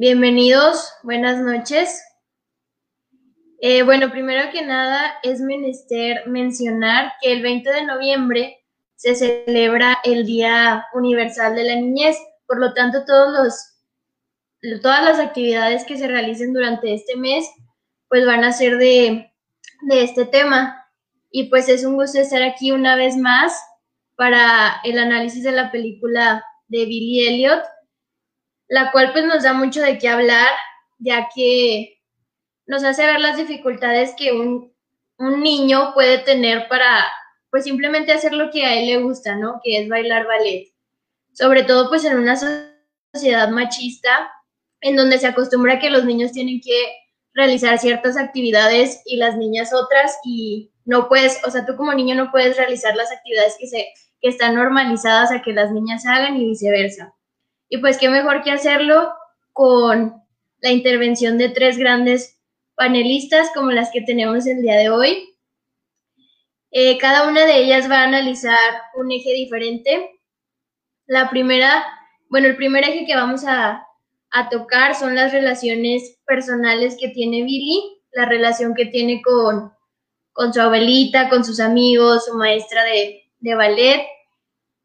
bienvenidos, buenas noches. Eh, bueno, primero que nada es menester mencionar que el 20 de noviembre se celebra el Día Universal de la Niñez. Por lo tanto, todos los, todas las actividades que se realicen durante este mes, pues van a ser de, de este tema. Y pues es un gusto estar aquí una vez más para el análisis de la película de Billy Elliot, la cual pues nos da mucho de qué hablar, ya que nos hace ver las dificultades que un, un niño puede tener para pues simplemente hacer lo que a él le gusta, ¿no? Que es bailar ballet. Sobre todo pues en una sociedad machista en donde se acostumbra que los niños tienen que realizar ciertas actividades y las niñas otras y no puedes, o sea, tú como niño no puedes realizar las actividades que, se, que están normalizadas a que las niñas hagan y viceversa. Y pues qué mejor que hacerlo con la intervención de tres grandes panelistas como las que tenemos el día de hoy. Eh, cada una de ellas va a analizar un eje diferente. La primera, bueno, el primer eje que vamos a, tocar son las relaciones personales que tiene Billy, la relación que tiene con, con su abuelita, con sus amigos, su maestra de, de ballet,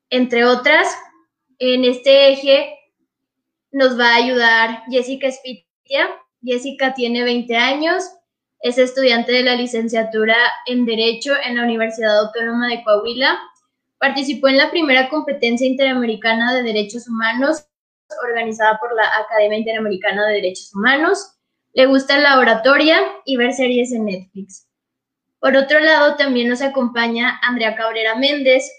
entre otras. En este eje nos va a ayudar Jessica Spitia. Jessica tiene 20 años, es estudiante de la licenciatura en Derecho en la Universidad Autónoma de Coahuila. Participó en la primera competencia interamericana de derechos humanos organizada por la Academia Interamericana de Derechos Humanos. Le gusta la oratoria y ver series en Netflix. Por otro lado, también nos acompaña Andrea Cabrera Méndez,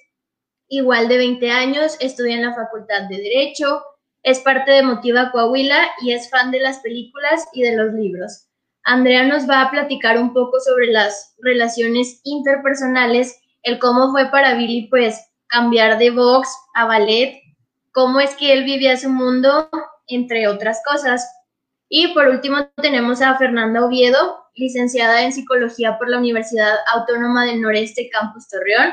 igual de 20 años, estudia en la Facultad de Derecho, es parte de Motiva Coahuila y es fan de las películas y de los libros. Andrea nos va a platicar un poco sobre las relaciones interpersonales, el cómo fue para Billy pues cambiar de box a ballet, cómo es que él vivía su mundo, entre otras cosas. Y por último tenemos a Fernanda Oviedo, licenciada en psicología por la Universidad Autónoma del Noreste Campus Torreón,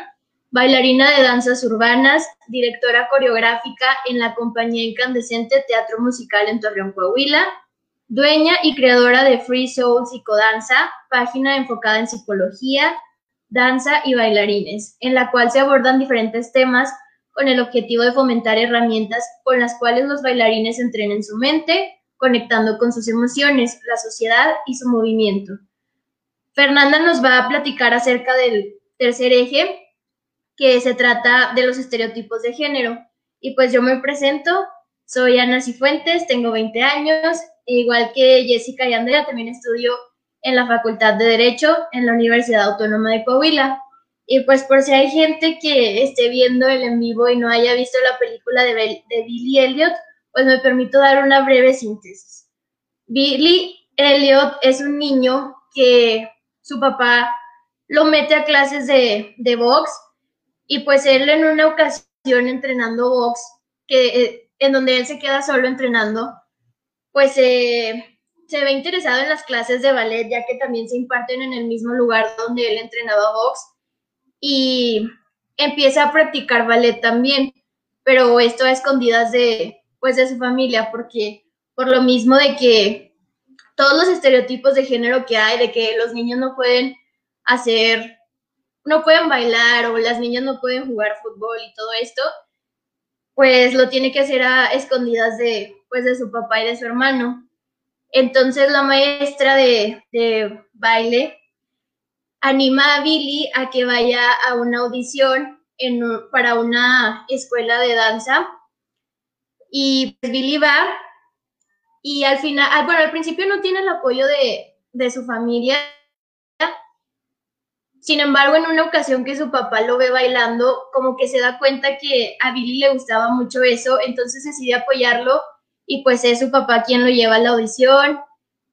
bailarina de danzas urbanas, directora coreográfica en la compañía incandescente Teatro Musical en Torreón, Coahuila, dueña y creadora de Free Soul Psicodanza, página enfocada en psicología, danza y bailarines, en la cual se abordan diferentes temas con el objetivo de fomentar herramientas con las cuales los bailarines entrenen su mente, conectando con sus emociones, la sociedad y su movimiento. Fernanda nos va a platicar acerca del tercer eje, que se trata de los estereotipos de género. Y pues yo me presento, soy Ana Cifuentes, tengo 20 años, igual que Jessica y Andrea, también estudio en la Facultad de Derecho en la Universidad Autónoma de Coahuila. Y pues por si hay gente que esté viendo el en vivo y no haya visto la película de, de Billy Elliot, pues me permito dar una breve síntesis. Billy Elliot es un niño que su papá lo mete a clases de, de box y pues él en una ocasión entrenando box, que, eh, en donde él se queda solo entrenando, pues se ve interesado en las clases de ballet, ya que también se imparten en el mismo lugar donde él entrenaba box y empieza a practicar ballet también, pero esto a escondidas de, pues, de su familia, porque por lo mismo de que todos los estereotipos de género que hay, de que los niños no pueden hacer, no pueden bailar o las niñas no pueden jugar fútbol y todo esto, pues lo tiene que hacer a escondidas de, pues, de su papá y de su hermano. Entonces la maestra de, baile anima a Billy a que vaya a una audición para una escuela de danza. Y pues, Billy va y al final, ah, bueno, al principio no tiene el apoyo de, de su familia, sin embargo, en una ocasión que su papá lo ve bailando, como que se da cuenta que a Billy le gustaba mucho eso, entonces decide apoyarlo y pues es su papá quien lo lleva a la audición,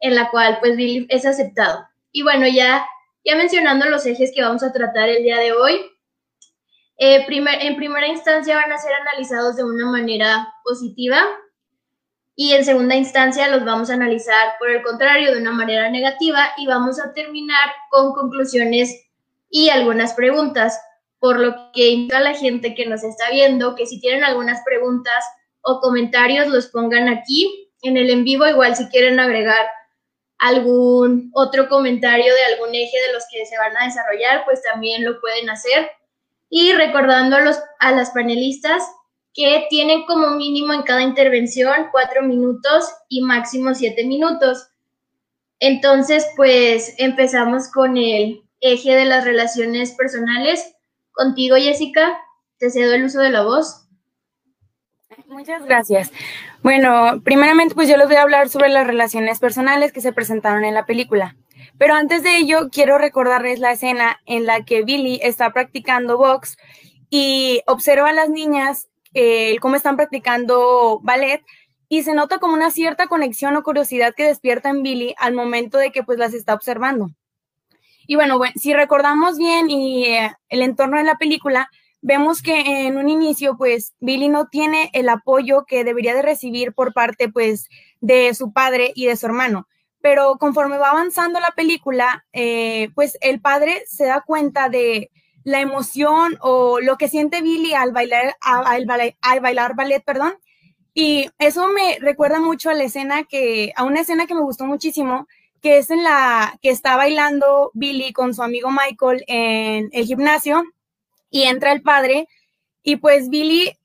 en la cual pues Billy es aceptado. Y bueno, ya, ya mencionando los ejes que vamos a tratar el día de hoy, eh, en primera instancia van a ser analizados de una manera positiva y en segunda instancia los vamos a analizar por el contrario de una manera negativa y vamos a terminar con conclusiones y algunas preguntas, por lo que invito a la gente que nos está viendo que si tienen algunas preguntas o comentarios los pongan aquí en el en vivo, igual si quieren agregar algún otro comentario de algún eje de los que se van a desarrollar, pues también lo pueden hacer. Y recordando a, los, a las panelistas que tienen como mínimo en cada intervención cuatro minutos y máximo siete minutos. Entonces, pues empezamos con el eje de las relaciones personales. Contigo, Jessica, te cedo el uso de la voz. Muchas gracias. Bueno, primeramente, pues yo les voy a hablar sobre las relaciones personales que se presentaron en la película. Pero antes de ello, quiero recordarles la escena en la que Billy está practicando box y observa a las niñas eh, cómo están practicando ballet y se nota como una cierta conexión o curiosidad que despierta en Billy al momento de que pues las está observando. Y bueno, bueno si recordamos bien y eh, el entorno de la película, vemos que en un inicio pues Billy no tiene el apoyo que debería de recibir por parte pues de su padre y de su hermano. Pero conforme va avanzando la película, eh, pues el padre se da cuenta de, la emoción o lo que siente Billy al bailar, al, bailar ballet, perdón. Y eso me recuerda mucho a la escena que, a una escena que me gustó muchísimo, que es en la que está bailando Billy con su amigo Michael en el gimnasio y entra el padre y pues Billy,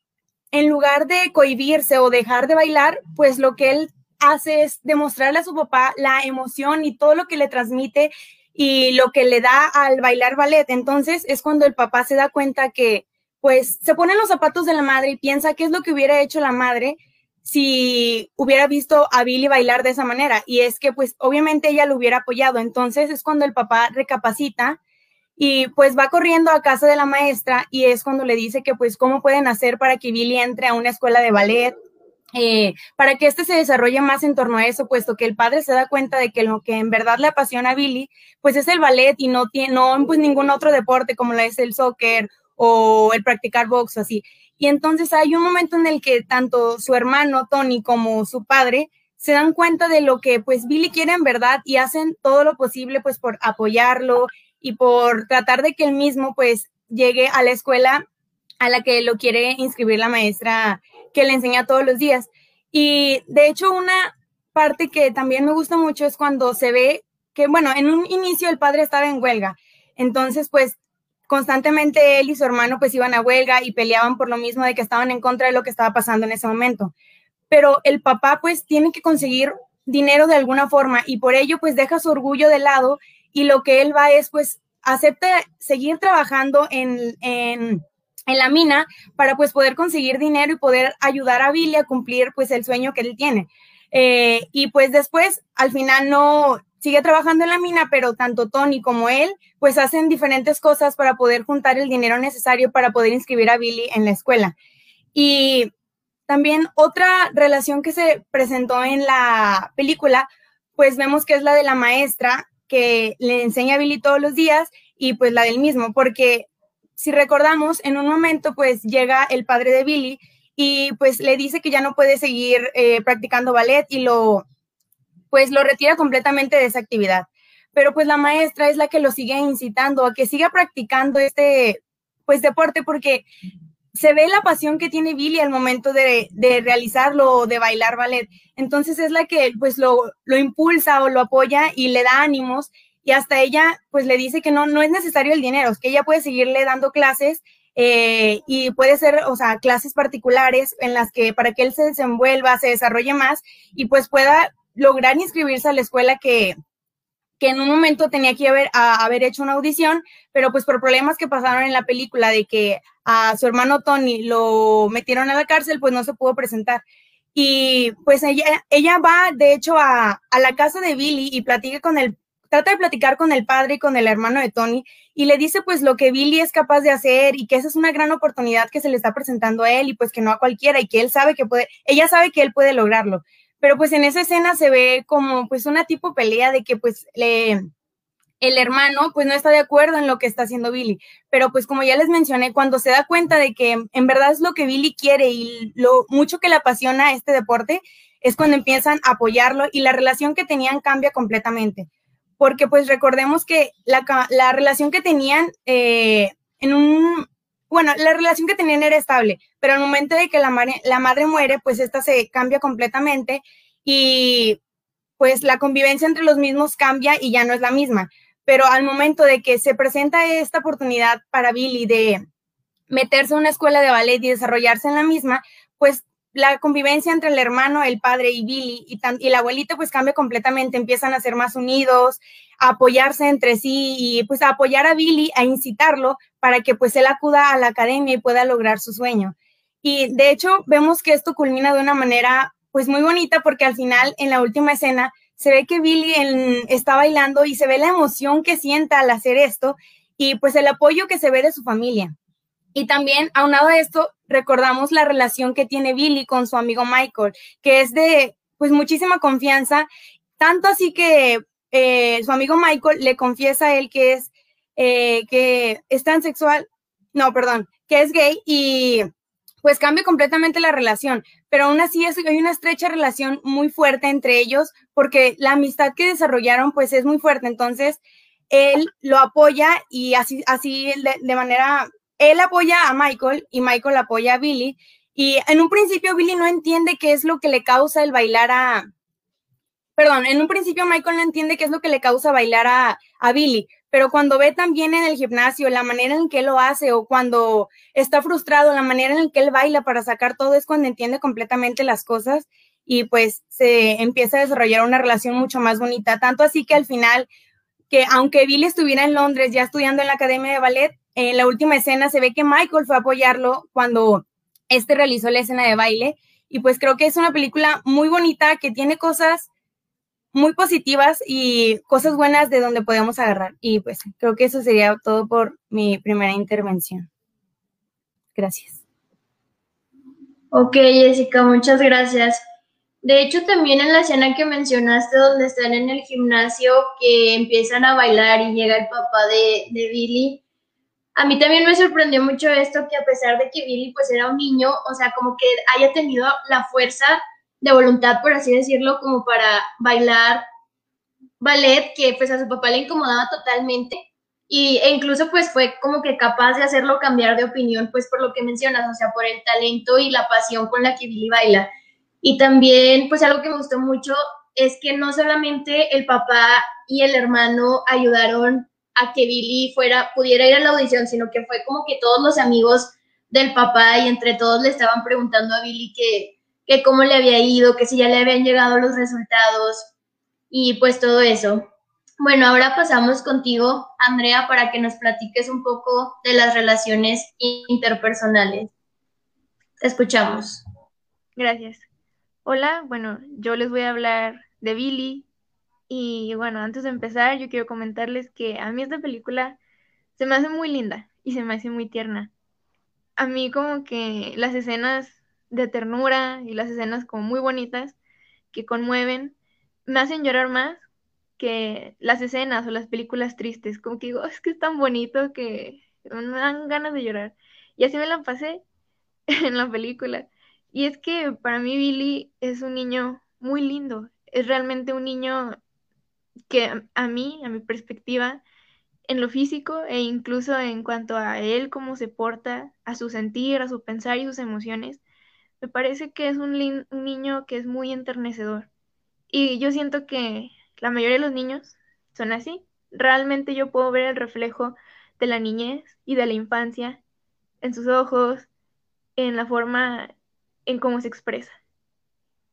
en lugar de cohibirse o dejar de bailar, pues lo que él hace es demostrarle a su papá la emoción y todo lo que le transmite y lo que le da al bailar ballet. Entonces es cuando el papá se da cuenta que pues se pone los zapatos de la madre y piensa qué es lo que hubiera hecho la madre si hubiera visto a Billy bailar de esa manera. Y es que pues obviamente ella lo hubiera apoyado. Entonces es cuando el papá recapacita y pues va corriendo a casa de la maestra y es cuando le dice que pues cómo pueden hacer para que Billy entre a una escuela de ballet eh, para que este se desarrolle más en torno a eso, puesto que el padre se da cuenta de que lo que en verdad le apasiona a Billy, pues es el ballet y no tiene, no pues ningún otro deporte como lo es el soccer o el practicar box o así. Y entonces hay un momento en el que tanto su hermano Tony como su padre se dan cuenta de lo que pues Billy quiere en verdad y hacen todo lo posible pues por apoyarlo y por tratar de que él mismo pues llegue a la escuela a la que lo quiere inscribir la maestra que le enseña todos los días. Y de hecho, una parte que también me gusta mucho es cuando se ve que, bueno, en un inicio el padre estaba en huelga. Entonces, pues constantemente él y su hermano pues iban a huelga y peleaban por lo mismo de que estaban en contra de lo que estaba pasando en ese momento. Pero el papá pues tiene que conseguir dinero de alguna forma y por ello pues deja su orgullo de lado y lo que él va es pues acepta seguir trabajando en, en en la mina para pues poder conseguir dinero y poder ayudar a Billy a cumplir pues el sueño que él tiene. Eh, y pues después al final no sigue trabajando en la mina, pero tanto Tony como él pues hacen diferentes cosas para poder juntar el dinero necesario para poder inscribir a Billy en la escuela. Y también otra relación que se presentó en la película, pues vemos que es la de la maestra que le enseña a Billy todos los días y pues la del mismo, porque si recordamos, en un momento pues llega el padre de Billy y pues le dice que ya no puede seguir eh, practicando ballet y lo pues lo retira completamente de esa actividad. Pero pues la maestra es la que lo sigue incitando a que siga practicando este pues deporte porque se ve la pasión que tiene Billy al momento de, de realizarlo o de bailar ballet. Entonces es la que pues lo, lo impulsa o lo apoya y le da ánimos y hasta ella pues le dice que no, no es necesario el dinero, que ella puede seguirle dando clases eh, y puede ser, o sea, clases particulares en las que para que él se desenvuelva, se desarrolle más y pues pueda lograr inscribirse a la escuela que, que en un momento tenía que haber, haber hecho una audición, pero pues por problemas que pasaron en la película de que a su hermano Tony lo metieron a la cárcel, pues no se pudo presentar. Y pues ella, ella va, de hecho, a, a la casa de Billy y platica con el trata de platicar con el padre y con el hermano de Tony y le dice pues lo que Billy es capaz de hacer y que esa es una gran oportunidad que se le está presentando a él y pues que no a cualquiera y que él sabe que puede, ella sabe que él puede lograrlo. Pero pues en esa escena se ve como pues una tipo pelea de que pues le, el hermano pues no está de acuerdo en lo que está haciendo Billy. Pero pues como ya les mencioné, cuando se da cuenta de que en verdad es lo que Billy quiere y lo mucho que le apasiona este deporte, es cuando empiezan a apoyarlo y la relación que tenían cambia completamente. Porque pues recordemos que la, la relación que tenían eh, en un, bueno, la relación que tenían era estable, pero al momento de que la, madre, la muere, pues esta se cambia completamente y pues la convivencia entre los mismos cambia y ya no es la misma. Pero al momento de que se presenta esta oportunidad para Billy de meterse a una escuela de ballet y desarrollarse en la misma, pues la convivencia entre el hermano, el padre y Billy y, y el abuelito pues cambia completamente, empiezan a ser más unidos, a apoyarse entre sí y pues a apoyar a Billy, a incitarlo para que pues él acuda a la academia y pueda lograr su sueño. Y de hecho vemos que esto culmina de una manera pues muy bonita porque al final en la última escena se ve que Billy está bailando y se ve la emoción que sienta al hacer esto y pues el apoyo que se ve de su familia. Y también, aunado a esto, recordamos la relación que tiene Billy con su amigo Michael, que es de pues muchísima confianza, tanto así que eh, su amigo Michael le confiesa a él que es, eh, que es transexual, no, perdón, que es gay y pues cambia completamente la relación, pero aún así hay una estrecha relación muy fuerte entre ellos porque la amistad que desarrollaron pues es muy fuerte, entonces él lo apoya y así, así de, manera, él apoya a Michael y Michael apoya a Billy y en un principio Billy no entiende qué es lo que le causa el bailar a, perdón, en un principio Michael no entiende qué es lo que le causa bailar a, Billy, pero cuando ve también en el gimnasio la manera en que lo hace o cuando está frustrado, la manera en que él baila para sacar todo es cuando entiende completamente las cosas y pues se empieza a desarrollar una relación mucho más bonita, tanto así que al final, que aunque Billy estuviera en Londres ya estudiando en la Academia de Ballet, en la última escena se ve que Michael fue a apoyarlo cuando este realizó la escena de baile y pues creo que es una película muy bonita que tiene cosas muy positivas y cosas buenas de donde podemos agarrar. Y pues creo que eso sería todo por mi primera intervención. Gracias. Ok, Jessica, muchas gracias. De hecho, también en la escena que mencionaste, donde están en el gimnasio, que empiezan a bailar y llega el papá de, de Billy, a mí también me sorprendió mucho esto, que a pesar de que Billy pues era un niño, o sea, como que haya tenido la fuerza de voluntad, por así decirlo, como para bailar ballet, que pues a su papá le incomodaba totalmente. Y, e incluso pues fue como que capaz de hacerlo cambiar de opinión, pues por lo que mencionas, o sea, por el talento y la pasión con la que Billy baila. Y también pues algo que me gustó mucho es que no solamente el papá y el hermano ayudaron a que Billy fuera, pudiera ir a la audición, sino que fue como que todos los amigos del papá y entre todos le estaban preguntando a Billy que, que cómo le había ido, que si ya le habían llegado los resultados y pues todo eso. Bueno, ahora pasamos contigo, Andrea, para que nos platiques un poco de las relaciones interpersonales. Te escuchamos. Gracias. Hola, bueno, yo les voy a hablar de Billy. Y bueno, antes de empezar, yo quiero comentarles que a mí esta película se me hace muy linda y se me hace muy tierna. A mí como que las escenas de ternura y las escenas como muy bonitas que conmueven, me hacen llorar más que las escenas o las películas tristes. Como que digo, es que es tan bonito que me dan ganas de llorar. Y así me la pasé en la película. Y es que para mí Billy es un niño muy lindo. Es realmente un niño que a mí, a mi perspectiva, en lo físico e incluso en cuanto a él, cómo se porta, a su sentir, a su pensar y sus emociones, me parece que es un, niño que es muy enternecedor. Y yo siento que la mayoría de los niños son así. Realmente yo puedo ver el reflejo de la niñez y de la infancia en sus ojos, en la forma en cómo se expresa.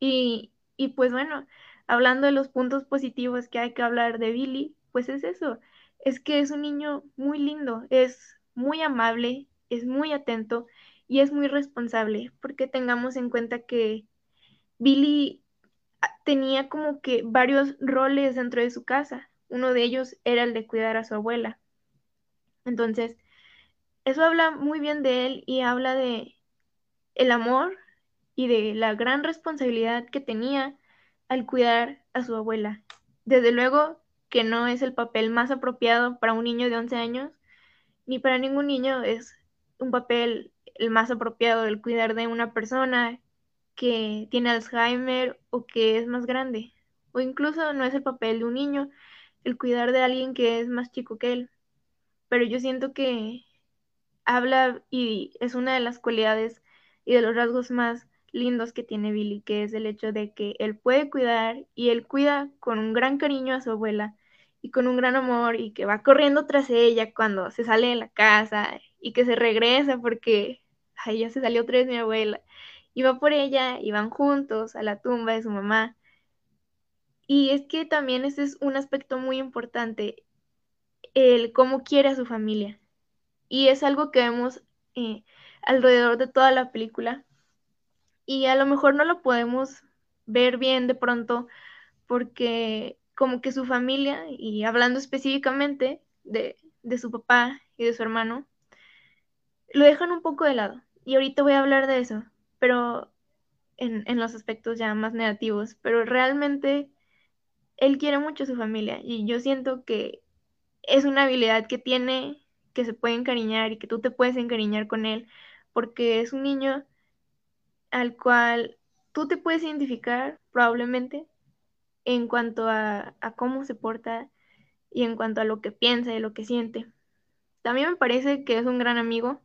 Y, y pues bueno, hablando de los puntos positivos que hay que hablar de Billy, pues es eso, es que es un niño muy lindo, es muy amable, es muy atento y es muy responsable porque tengamos en cuenta que Billy ah, tenía como que varios roles dentro de su casa. uno de ellos era el de cuidar a su abuela. Entonces, eso habla muy bien de él y habla de el amor y de la gran responsabilidad que tenía al cuidar a su abuela. Desde luego que no es el papel más apropiado para un niño de 11 años, ni para ningún niño es un papel el más apropiado el cuidar de una persona que tiene Alzheimer o que es más grande. O incluso no es el papel de un niño el cuidar de alguien que es más chico que él. Pero yo siento que habla y es una de las cualidades y de los rasgos más lindos que tiene Billy, que es el hecho de que él puede cuidar y él cuida con un gran cariño a su abuela y con un gran amor y que va corriendo tras ella cuando se sale de la casa y que se regresa porque ay, ya se salió otra vez mi abuela y va por ella y van juntos a la tumba de su mamá. Y es que también ese es un aspecto muy importante, el cómo quiere a su familia. Y es algo que vemos eh, alrededor de toda la película. Y a lo mejor no lo podemos ver bien de pronto porque como que su familia, y hablando específicamente de, de su papá y de su hermano, lo dejan un poco de lado. Y ahorita voy a hablar de eso, pero en, en los aspectos ya más negativos. Pero realmente él quiere mucho a su familia y yo siento que es una habilidad que tiene que se puede encariñar y que tú te puedes encariñar con él porque es un niño al cual tú te puedes identificar probablemente en cuanto a, cómo se porta y en cuanto a lo que piensa y lo que siente. También me parece que es un gran amigo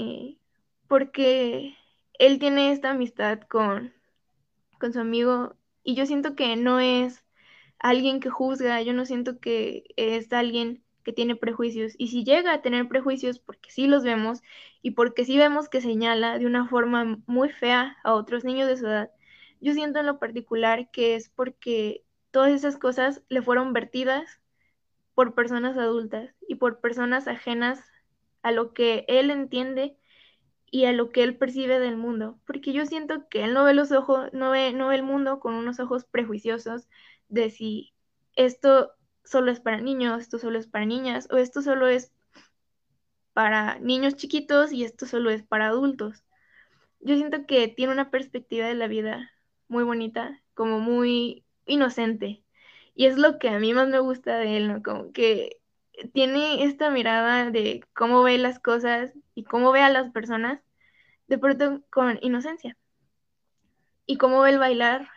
eh, porque él tiene esta amistad con, con su amigo y yo siento que no es alguien que juzga, yo no siento que es alguien que tiene prejuicios. Y si llega a tener prejuicios, porque sí los vemos y porque sí vemos que señala de una forma muy fea a otros niños de su edad, yo siento en lo particular que es porque todas esas cosas le fueron vertidas por personas adultas y por personas ajenas a lo que él entiende y a lo que él percibe del mundo, porque yo siento que él no ve los ojos, no ve, no ve el mundo con unos ojos prejuiciosos de si esto solo es para niños, esto solo es para niñas, o esto solo es para niños chiquitos y esto solo es para adultos. Yo siento que tiene una perspectiva de la vida muy bonita, como muy inocente. Y es lo que a mí más me gusta de él, ¿no? Como que tiene esta mirada de cómo ve las cosas y cómo ve a las personas, de pronto con inocencia. Y cómo ve el bailar,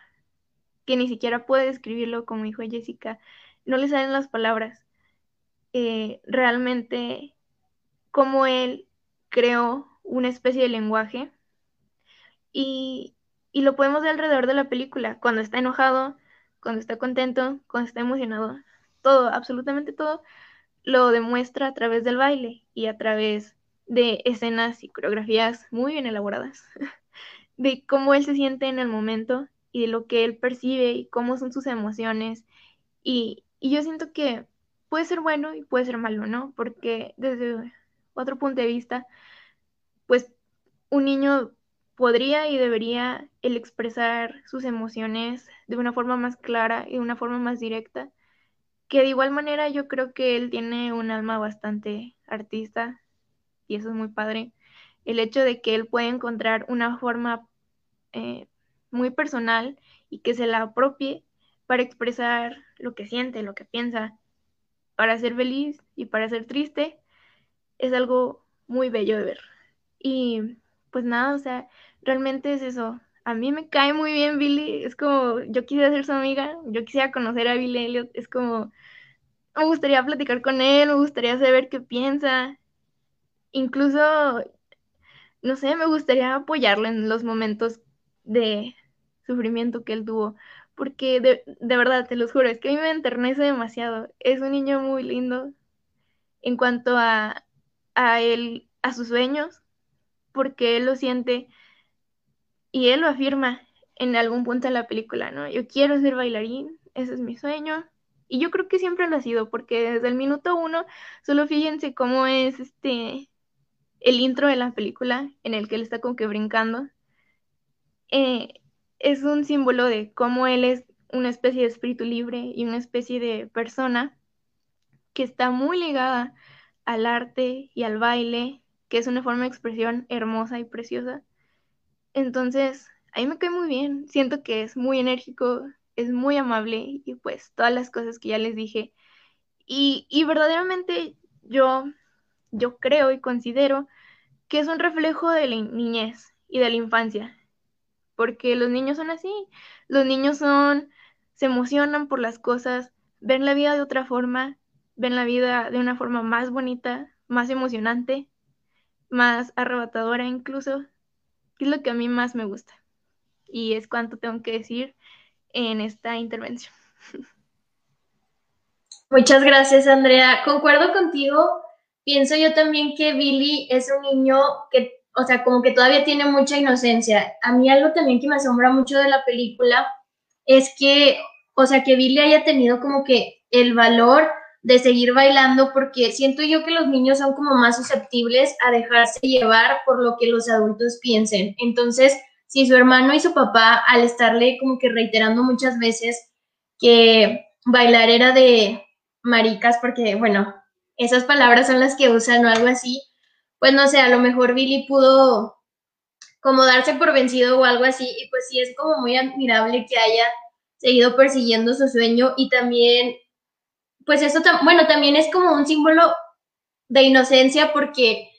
que ni siquiera puede describirlo, como dijo Jessica, no le salen las palabras. Eh, realmente, cómo él creó una especie de lenguaje y, y lo podemos ver alrededor de la película, cuando está enojado, cuando está contento, cuando está emocionado, todo, absolutamente todo, lo demuestra a través del baile y a través de escenas y coreografías muy bien elaboradas, de cómo él se siente en el momento y de lo que él percibe y cómo son sus emociones. Y, y yo siento que puede ser bueno y puede ser malo, ¿no? Porque desde otro punto de vista, pues un niño podría y debería el expresar sus emociones de una forma más clara y de una forma más directa que de igual manera yo creo que él tiene un alma bastante artista y eso es muy padre. El hecho de que él puede encontrar una forma eh, muy personal y que se la apropie para expresar lo que siente, lo que piensa, para ser feliz y para ser triste, es algo muy bello de ver. Y pues nada, o sea, realmente es eso. A mí me cae muy bien Billy, es como, yo quisiera ser su amiga, yo quisiera conocer a Billy Elliot, es como, me gustaría platicar con él, me gustaría saber qué piensa. Incluso, no sé, me gustaría apoyarlo en los momentos de sufrimiento que él tuvo. Porque de, verdad, te lo juro, es que a mí me enternece demasiado. Es un niño muy lindo en cuanto a, a él, a sus sueños, porque él lo siente y él lo afirma en algún punto de la película, ¿no? Yo quiero ser bailarín, ese es mi sueño, y yo creo que siempre lo ha sido, porque desde el minuto uno, solo fíjense cómo es este el intro de la película, en el que él está como que brincando. Eh, es un símbolo de cómo él es una especie de espíritu libre y una especie de persona que está muy ligada al arte y al baile, que es una forma de expresión hermosa y preciosa. Entonces, a mí me cae muy bien, siento que es muy enérgico, es muy amable y pues todas las cosas que ya les dije. Y, y verdaderamente yo, yo creo y considero que es un reflejo de la niñez y de la infancia, porque los niños son así, los niños son, se emocionan por las cosas, ven la vida de otra forma, ven la vida de una forma más bonita, más emocionante, más arrebatadora incluso, es lo que a mí más me gusta. Y es cuanto tengo que decir en esta intervención. Muchas gracias, Andrea. Concuerdo contigo. Pienso yo también que Billy es un niño que, o sea, como que todavía tiene mucha inocencia. A mí algo también que me asombra mucho de la película es que, o sea, que Billy haya tenido como que el valor de seguir bailando porque siento yo que los niños son como más susceptibles a dejarse llevar por lo que los adultos piensen. Entonces, si su hermano y su papá, al estarle como que reiterando muchas veces que bailar era de maricas, porque bueno, esas palabras son las que usan o algo así, pues no sé, a lo mejor Billy pudo como darse por vencido o algo así, y pues sí es como muy admirable que haya seguido persiguiendo su sueño y también pues eso, bueno, también es como un símbolo de inocencia porque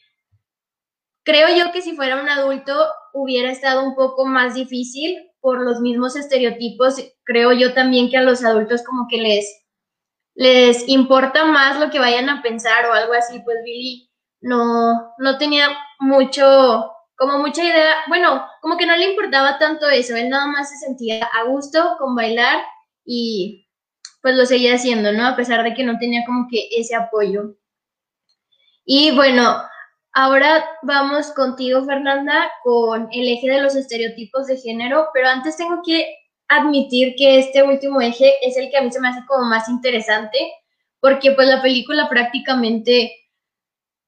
creo yo que si fuera un adulto hubiera estado un poco más difícil por los mismos estereotipos. Creo yo también que a los adultos como que les, les importa más lo que vayan a pensar o algo así. Pues Billy no, no tenía mucho, como mucha idea, bueno, como que no le importaba tanto eso. Él nada más se sentía a gusto con bailar y pues lo seguía haciendo, ¿no? A pesar de que no tenía como que ese apoyo. Y bueno, ahora vamos contigo, Fernanda, con el eje de los estereotipos de género, pero antes tengo que admitir que este último eje es el que a mí se me hace como más interesante, porque pues la película prácticamente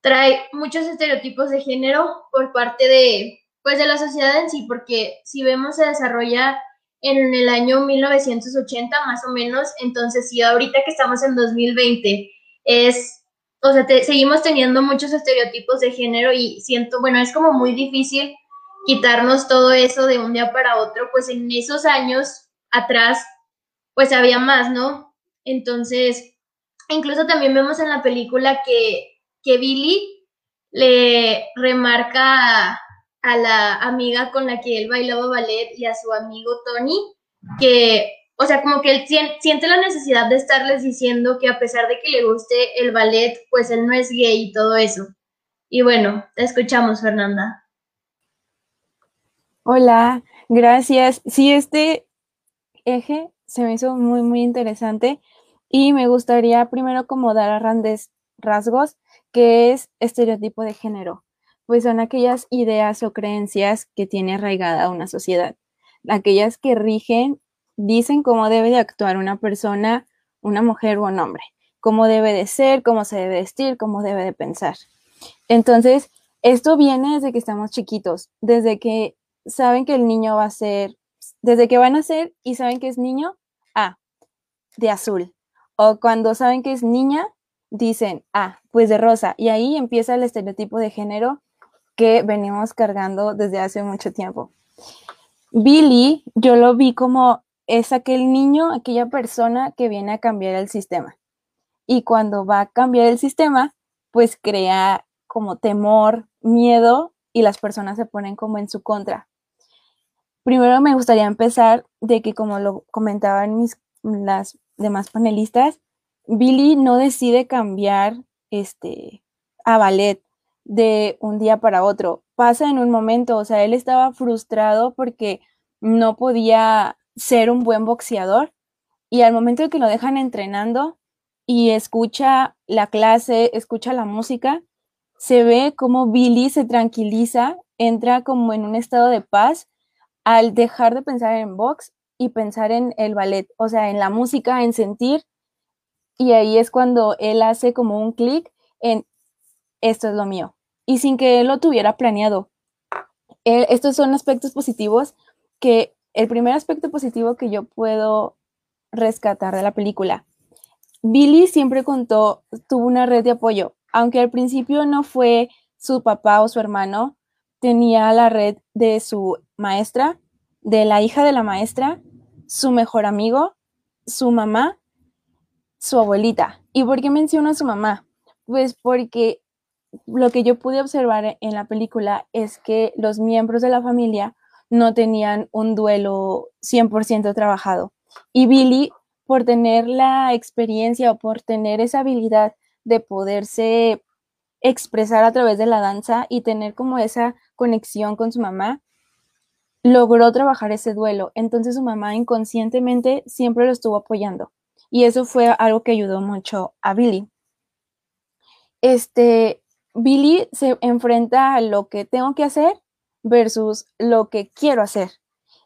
trae muchos estereotipos de género por parte de pues de la sociedad en sí, porque si vemos se desarrolla en el año 1980 más o menos, entonces sí, ahorita que estamos en 2020, es, o sea, seguimos teniendo muchos estereotipos de género y siento, bueno, es como muy difícil quitarnos todo eso de un día para otro, pues en esos años atrás, pues había más, ¿no? Entonces, incluso también vemos en la película que, que Billy le remarca a la amiga con la que él bailaba ballet y a su amigo Tony, que, o sea, como que él siente la necesidad de estarles diciendo que a pesar de que le guste el ballet, pues él no es gay y todo eso. Y bueno, te escuchamos, Fernanda. Hola, gracias. Sí, este eje se me hizo muy, muy interesante y me gustaría primero como dar a grandes rasgos que es estereotipo de género pues son aquellas ideas o creencias que tiene arraigada una sociedad, aquellas que rigen, dicen cómo debe de actuar una persona, una mujer o un hombre, cómo debe de ser, cómo se debe vestir, cómo debe de pensar. Entonces, esto viene desde que estamos chiquitos, desde que saben que el niño va a ser, desde que van a ser y saben que es niño, ah, de azul. O cuando saben que es niña, dicen, ah, pues de rosa. Y ahí empieza el estereotipo de género que venimos cargando desde hace mucho tiempo. Billy, yo lo vi como es aquel niño, aquella persona que viene a cambiar el sistema. Y cuando va a cambiar el sistema, pues crea como temor, miedo y las personas se ponen como en su contra. Primero me gustaría empezar de que como lo comentaban mis las demás panelistas, Billy no decide cambiar este a ballet de un día para otro. Pasa en un momento, o sea, él estaba frustrado porque no podía ser un buen boxeador y al momento que lo dejan entrenando y escucha la clase, escucha la música, se ve como Billy se tranquiliza, entra como en un estado de paz al dejar de pensar en box y pensar en el ballet, o sea, en la música, en sentir. Y ahí es cuando él hace como un clic en esto es lo mío y sin que él lo tuviera planeado. estos son aspectos positivos que el primer aspecto positivo que yo puedo rescatar de la película. Billy siempre contó, tuvo una red de apoyo, aunque al principio no fue su papá o su hermano, tenía la red de su maestra, de la hija de la maestra, su mejor amigo, su mamá, su abuelita. ¿Y por qué menciono a su mamá? Pues porque lo que yo pude observar en la película es que los miembros de la familia no tenían un duelo 100% trabajado. Y Billy, por tener la experiencia o por tener esa habilidad de poderse expresar a través de la danza y tener como esa conexión con su mamá, logró trabajar ese duelo. Entonces su mamá inconscientemente siempre lo estuvo apoyando. Y eso fue algo que ayudó mucho a Billy. Este, Billy se enfrenta a lo que tengo que hacer versus lo que quiero hacer.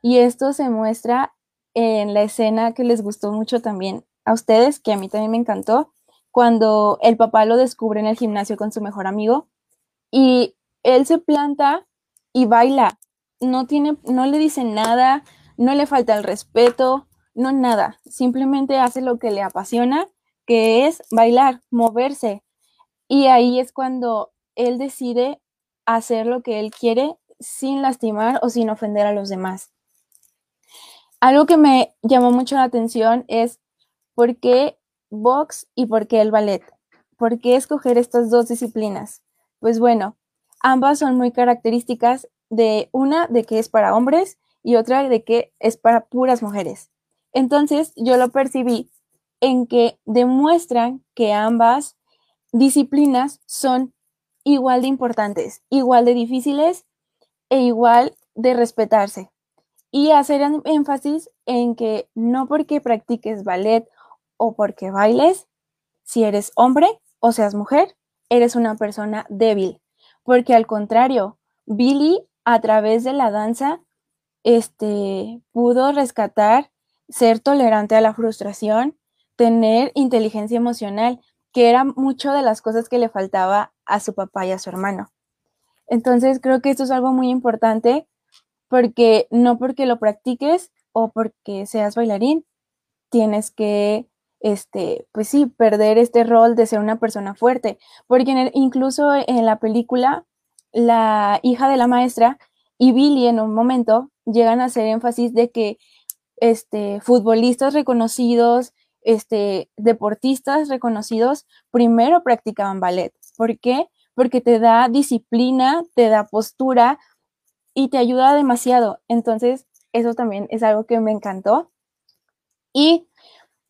Y esto se muestra en la escena que les gustó mucho también a ustedes, que a mí también me encantó, cuando el papá lo descubre en el gimnasio con su mejor amigo y él se planta y baila. No tiene, no le dice nada, no le falta el respeto, no nada. Simplemente hace lo que le apasiona, que es bailar, moverse. Y ahí es cuando él decide hacer lo que él quiere sin lastimar o sin ofender a los demás. Algo que me llamó mucho la atención es por qué box y por qué el ballet. ¿Por qué escoger estas dos disciplinas? Pues bueno, ambas son muy características de una de que es para hombres y otra de que es para puras mujeres. Entonces yo lo percibí en que demuestran que ambas disciplinas son igual de importantes, igual de difíciles e igual de respetarse. Y hacer énfasis en que no porque practiques ballet o porque bailes, si eres hombre o seas mujer, eres una persona débil. Porque al contrario, Billy a través de la danza este, pudo rescatar ser tolerante a la frustración, tener inteligencia emocional, que era mucho de las cosas que le faltaba a su papá y a su hermano. Entonces creo que esto es algo muy importante porque no porque lo practiques o porque seas bailarín, tienes que, este, pues sí, perder este rol de ser una persona fuerte. Porque incluso en la película, la hija de la maestra y Billy en un momento llegan a hacer énfasis de que este, futbolistas reconocidos, este, deportistas reconocidos, primero practicaban ballet. ¿Por qué? porque te da disciplina, te da postura y te ayuda demasiado. Entonces, eso también es algo que me encantó. ¿Y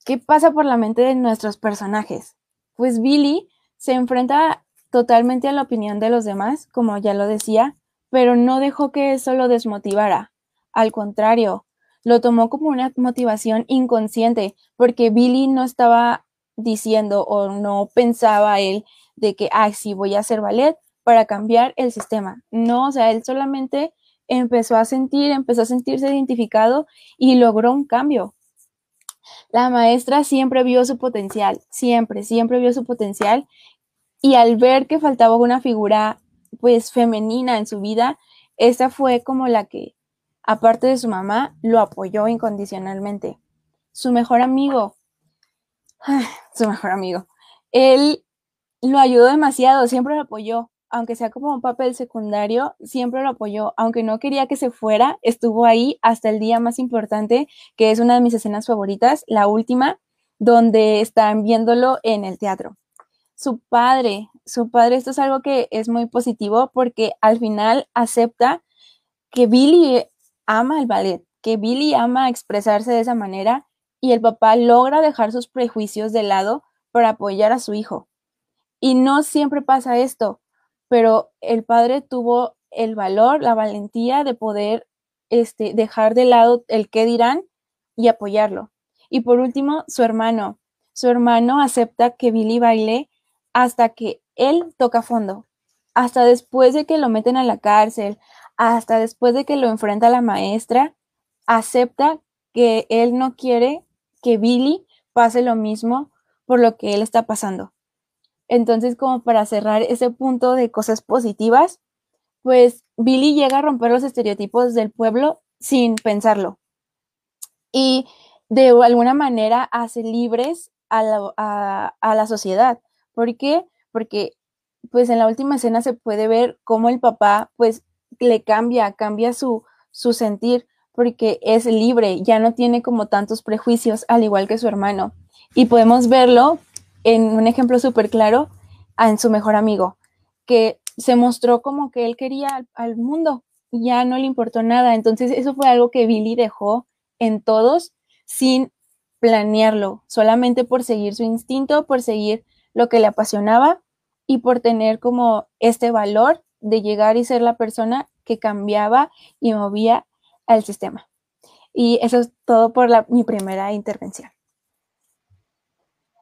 qué pasa por la mente de nuestros personajes? Pues Billy se enfrenta totalmente a la opinión de los demás, como ya lo decía, pero no dejó que eso lo desmotivara. Al contrario, lo tomó como una motivación inconsciente, porque Billy no estaba diciendo o no pensaba él de que, ay, sí, voy a hacer ballet para cambiar el sistema. No, o sea, él solamente empezó a sentir, empezó a sentirse identificado y logró un cambio. La maestra siempre vio su potencial, siempre, siempre vio su potencial y al ver que faltaba una figura pues femenina en su vida, esa fue como la que, aparte de su mamá, lo apoyó incondicionalmente. Su mejor amigo, su mejor amigo, él lo ayudó demasiado, siempre lo apoyó, aunque sea como un papel secundario, siempre lo apoyó, aunque no quería que se fuera, estuvo ahí hasta el día más importante, que es una de mis escenas favoritas, la última, donde están viéndolo en el teatro. Su padre, su padre, esto es algo que es muy positivo porque al final acepta que Billy ama el ballet, que Billy ama expresarse de esa manera y el papá logra dejar sus prejuicios de lado para apoyar a su hijo. Y no siempre pasa esto, pero el padre tuvo el valor, la valentía de poder este, dejar de lado el qué dirán y apoyarlo. Y por último, su hermano. Su hermano acepta que Billy baile hasta que él toca fondo, hasta después de que lo meten a la cárcel, hasta después de que lo enfrenta la maestra, acepta que él no quiere que Billy pase lo mismo por lo que él está pasando. Entonces, como para cerrar ese punto de cosas positivas, pues Billy llega a romper los estereotipos del pueblo sin pensarlo. Y de alguna manera hace libres a la, a la sociedad. ¿Por qué? Porque pues en la última escena se puede ver cómo el papá pues le cambia, cambia su, su sentir porque es libre, ya no tiene como tantos prejuicios, al igual que su hermano. Y podemos verlo en un ejemplo súper claro en su mejor amigo, que se mostró como que él quería al, mundo ya no le importó nada. Entonces eso fue algo que Billy dejó en todos sin planearlo, solamente por seguir su instinto, por seguir lo que le apasionaba y por tener como este valor de llegar y ser la persona que cambiaba y movía al sistema. Y eso es todo por la, mi primera intervención.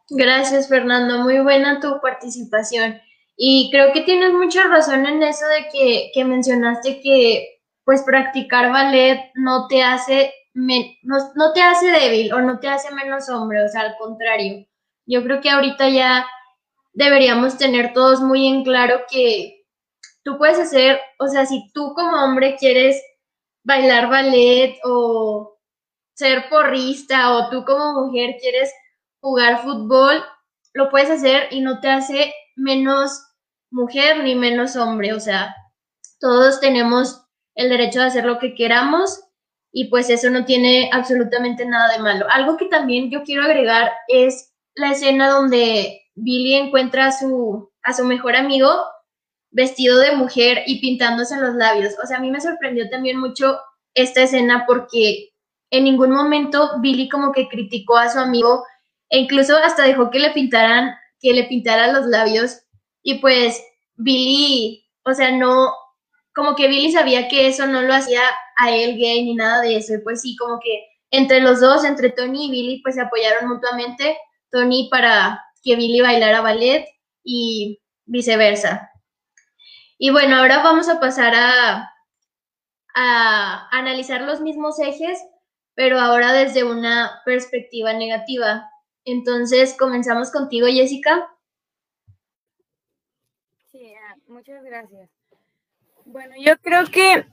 Gracias, Fernando. Muy buena tu participación. Y creo que tienes mucha razón en eso de que, que mencionaste que pues practicar ballet no te hace no, no, te hace débil o no te hace menos hombre, o sea, al contrario. Yo creo que ahorita ya deberíamos tener todos muy en claro que tú puedes hacer, o sea, si tú como hombre quieres bailar ballet o ser porrista o tú como mujer quieres jugar fútbol, lo puedes hacer y no te hace menos mujer ni menos hombre, o sea, todos tenemos el derecho de hacer lo que queramos y pues eso no tiene absolutamente nada de malo. Algo que también yo quiero agregar es la escena donde Billy encuentra a su, a su mejor amigo vestido de mujer y pintándose los labios. O sea, a mí me sorprendió también mucho esta escena porque en ningún momento Billy como que criticó a su amigo e incluso hasta dejó que le pintaran, que le pintaran los labios y pues Billy, o sea, no, como que Billy sabía que eso no lo hacía a él gay ni nada de eso y pues sí, como que entre los dos, entre Tony y Billy, pues se apoyaron mutuamente, Tony para que Billy bailara ballet y viceversa. Y bueno, ahora vamos a pasar a, a analizar los mismos ejes, pero ahora desde una perspectiva negativa. Entonces, comenzamos contigo, Jessica. Sí, muchas gracias. Bueno, yo creo que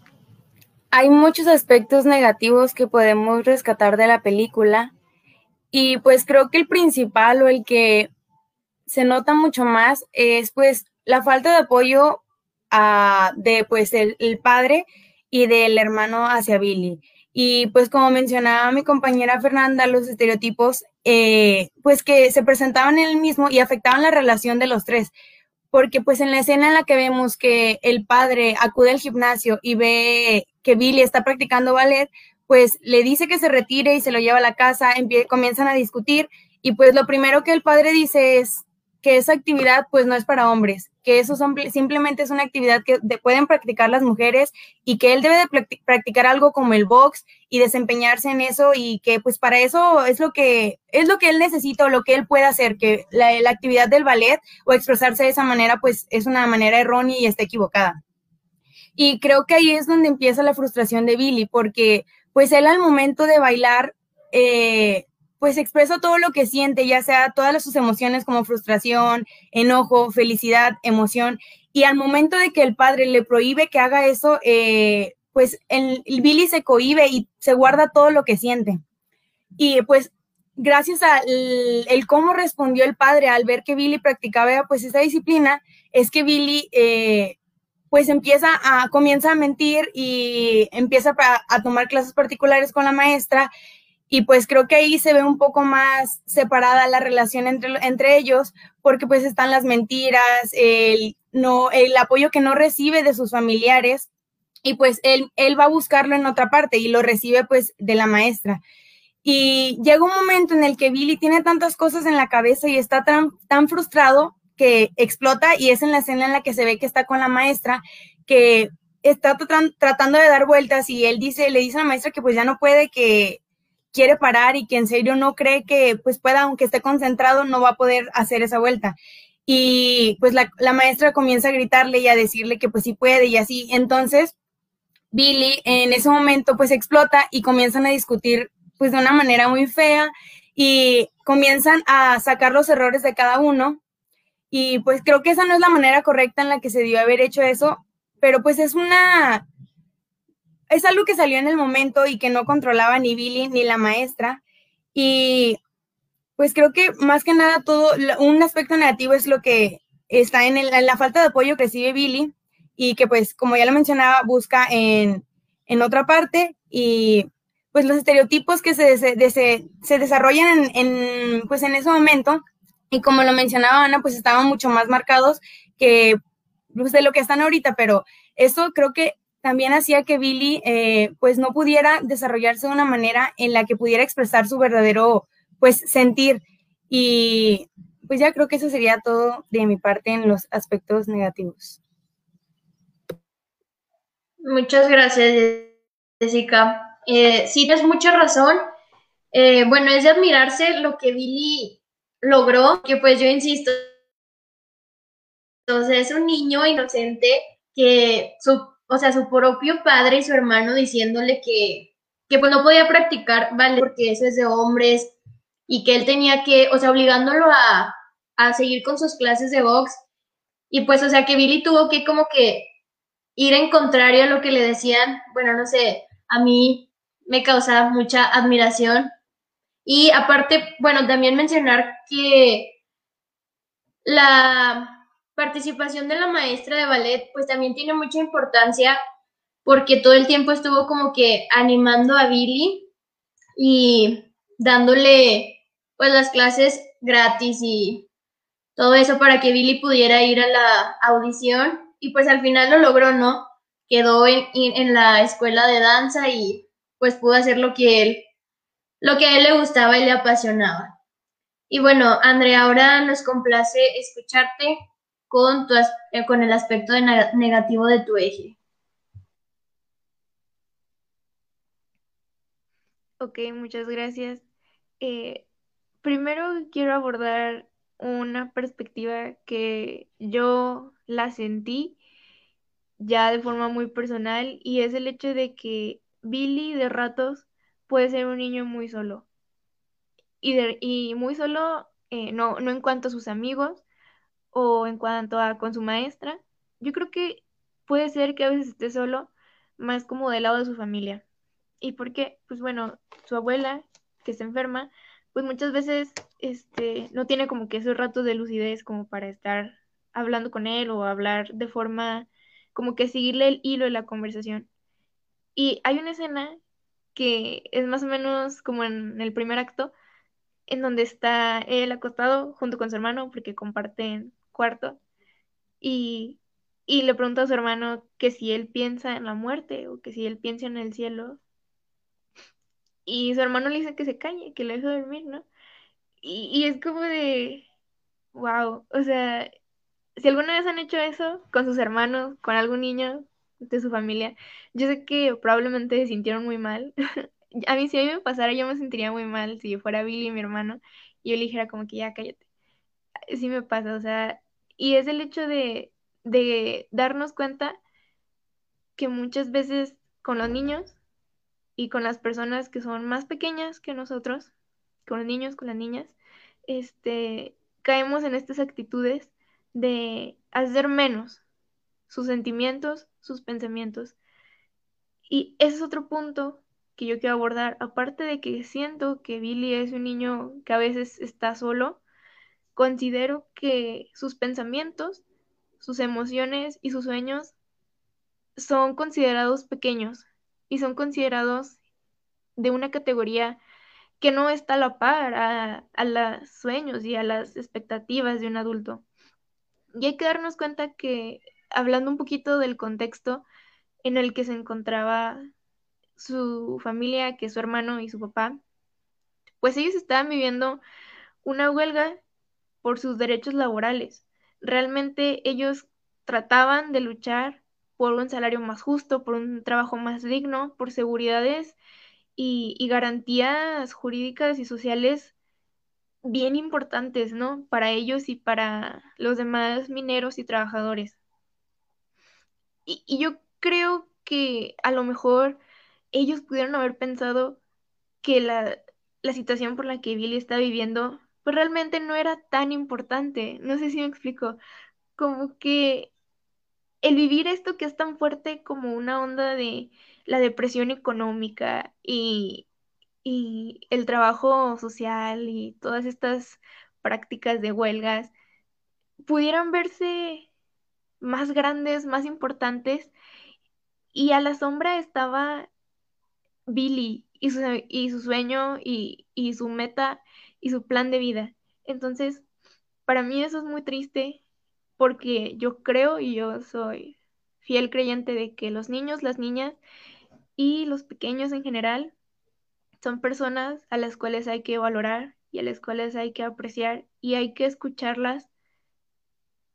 hay muchos aspectos negativos que podemos rescatar de la película y pues creo que el principal o el que se nota mucho más es pues la falta de apoyo a, de pues el, padre y del hermano hacia Billy. Y pues como mencionaba mi compañera Fernanda, los estereotipos eh, pues que se presentaban en el mismo y afectaban la relación de los tres. Porque pues en la escena en la que vemos que el padre acude al gimnasio y ve que Billy está practicando ballet, pues le dice que se retire y se lo lleva a la casa, comienzan a discutir y pues lo primero que el padre dice es, que esa actividad pues no es para hombres, que eso simplemente es una actividad que pueden practicar las mujeres y que él debe de practicar algo como el box y desempeñarse en eso y que pues para eso es lo que es lo que él necesita o lo que él puede hacer, que la, actividad del ballet o expresarse de esa manera pues es una manera errónea y está equivocada. Y creo que ahí es donde empieza la frustración de Billy, porque pues él al momento de bailar eh, pues expresa todo lo que siente, ya sea todas sus emociones como frustración, enojo, felicidad, emoción. Y al momento de que el padre le prohíbe que haga eso, eh, pues el, Billy se cohíbe y se guarda todo lo que siente. Y pues gracias al el cómo respondió el padre al ver que Billy practicaba pues esa disciplina, es que Billy eh, pues empieza a, comienza a mentir y empieza a, a tomar clases particulares con la maestra y pues creo que ahí se ve un poco más separada la relación entre, entre ellos, porque pues están las mentiras, el, no, el apoyo que no recibe de sus familiares, y pues él, él va a buscarlo en otra parte y lo recibe pues de la maestra. Y llega un momento en el que Billy tiene tantas cosas en la cabeza y está tan, tan frustrado que explota y es en la escena en la que se ve que está con la maestra que está tratando de dar vueltas y él dice, le dice a la maestra que pues ya no puede, que quiere parar y que en serio no cree que pues pueda, aunque esté concentrado, no va a poder hacer esa vuelta. Y pues la, maestra comienza a gritarle y a decirle que pues sí puede y así. Entonces, Billy en ese momento pues explota y comienzan a discutir pues de una manera muy fea y comienzan a sacar los errores de cada uno. Y pues creo que esa no es la manera correcta en la que se dio haber hecho eso, pero pues es una es algo que salió en el momento y que no controlaba ni Billy ni la maestra. Y pues creo que más que nada todo, un aspecto negativo es lo que está en, la falta de apoyo que recibe Billy y que pues como ya lo mencionaba, busca en, en otra parte y pues los estereotipos que se, se, se, desarrollan en, pues en ese momento y como lo mencionaba Ana, pues estaban mucho más marcados que pues, de lo que están ahorita, pero eso creo que también hacía que Billy eh, pues no pudiera desarrollarse de una manera en la que pudiera expresar su verdadero pues sentir. Y pues ya creo que eso sería todo de mi parte en los aspectos negativos. Muchas gracias, Jessica. Eh, sí, tienes mucha razón. Eh, bueno, es de admirarse lo que Billy logró, que pues yo insisto, entonces es un niño inocente que su, o sea, su propio padre y su hermano diciéndole que, que pues no podía practicar, vale, porque eso es de hombres, y que él tenía que, o sea, obligándolo a, a seguir con sus clases de box. Y pues, o sea, que Billy tuvo que como que ir en contrario a lo que le decían. Bueno, no sé, a mí me causaba mucha admiración. Y aparte, bueno, también mencionar que la participación de la maestra de ballet, pues también tiene mucha importancia porque todo el tiempo estuvo como que animando a Billy y dándole pues las clases gratis y todo eso para que Billy pudiera ir a la audición y pues al final lo logró, ¿no? Quedó en, en la escuela de danza y pues pudo hacer lo que él, lo que a él le gustaba y le apasionaba. Y bueno, Andrea, ahora nos complace escucharte con, tu, eh, con el aspecto negativo de tu eje. Ok, muchas gracias. Eh, primero quiero abordar una perspectiva que yo la sentí ya de forma muy personal y es el hecho de que Billy de ratos puede ser un niño muy solo. Y, y muy solo, eh, no, no en cuanto a sus amigos o en cuanto a con su maestra. Yo creo que puede ser que a veces esté solo, más como del lado de su familia. ¿Y por qué? Pues bueno, su abuela, que se enferma, pues muchas veces este, no tiene como que esos ratos de lucidez como para estar hablando con él o hablar de forma como que seguirle el hilo de la conversación. Y hay una escena que es más o menos como en el primer acto, en donde está él acostado junto con su hermano, porque comparten cuarto, y, y le pregunta a su hermano que si él piensa en la muerte o que si él piensa en el cielo, y su hermano le dice que se calle, que le deje dormir, ¿no? Y, y es como de, wow, o sea, si alguna vez han hecho eso con sus hermanos, con algún niño de su familia, yo sé que probablemente se sintieron muy mal. a mí si a mí me pasara, yo me sentiría muy mal si fuera Billy, mi hermano, y yo le dijera como que ya cállate. Sí me pasa, o sea, y es el hecho de, darnos cuenta que muchas veces con los niños y con las personas que son más pequeñas que nosotros, con los niños, con las niñas, este, caemos en estas actitudes de hacer menos sus sentimientos, sus pensamientos. Y ese es otro punto que yo quiero abordar, aparte de que siento que Billy es un niño que a veces está solo, considero que sus pensamientos, sus emociones y sus sueños son considerados pequeños, y son considerados de una categoría que no está a la par a, los sueños y a las expectativas de un adulto. Y hay que darnos cuenta que, hablando un poquito del contexto en el que se encontraba su familia, que su hermano y su papá, pues ellos estaban viviendo una huelga por sus derechos laborales. Realmente ellos trataban de luchar por un salario más justo, por un trabajo más digno, por seguridades y, garantías jurídicas y sociales bien importantes, ¿no? Para ellos y para los demás mineros y trabajadores. Y, yo creo que a lo mejor ellos pudieron haber pensado que la, la, situación por la que Billy está viviendo, pues realmente no era tan importante. No sé si me explico. Como que el vivir esto que es tan fuerte como una onda de la depresión económica y, y el trabajo social y todas estas prácticas de huelgas pudieran verse más grandes, más importantes, y a la sombra estaba Billy y su, y su sueño y, y su meta y su plan de vida. Entonces, para mí eso es muy triste porque yo creo y yo soy fiel creyente de que los niños, las niñas y los pequeños en general son personas a las cuales hay que valorar y a las cuales hay que apreciar y hay que escucharlas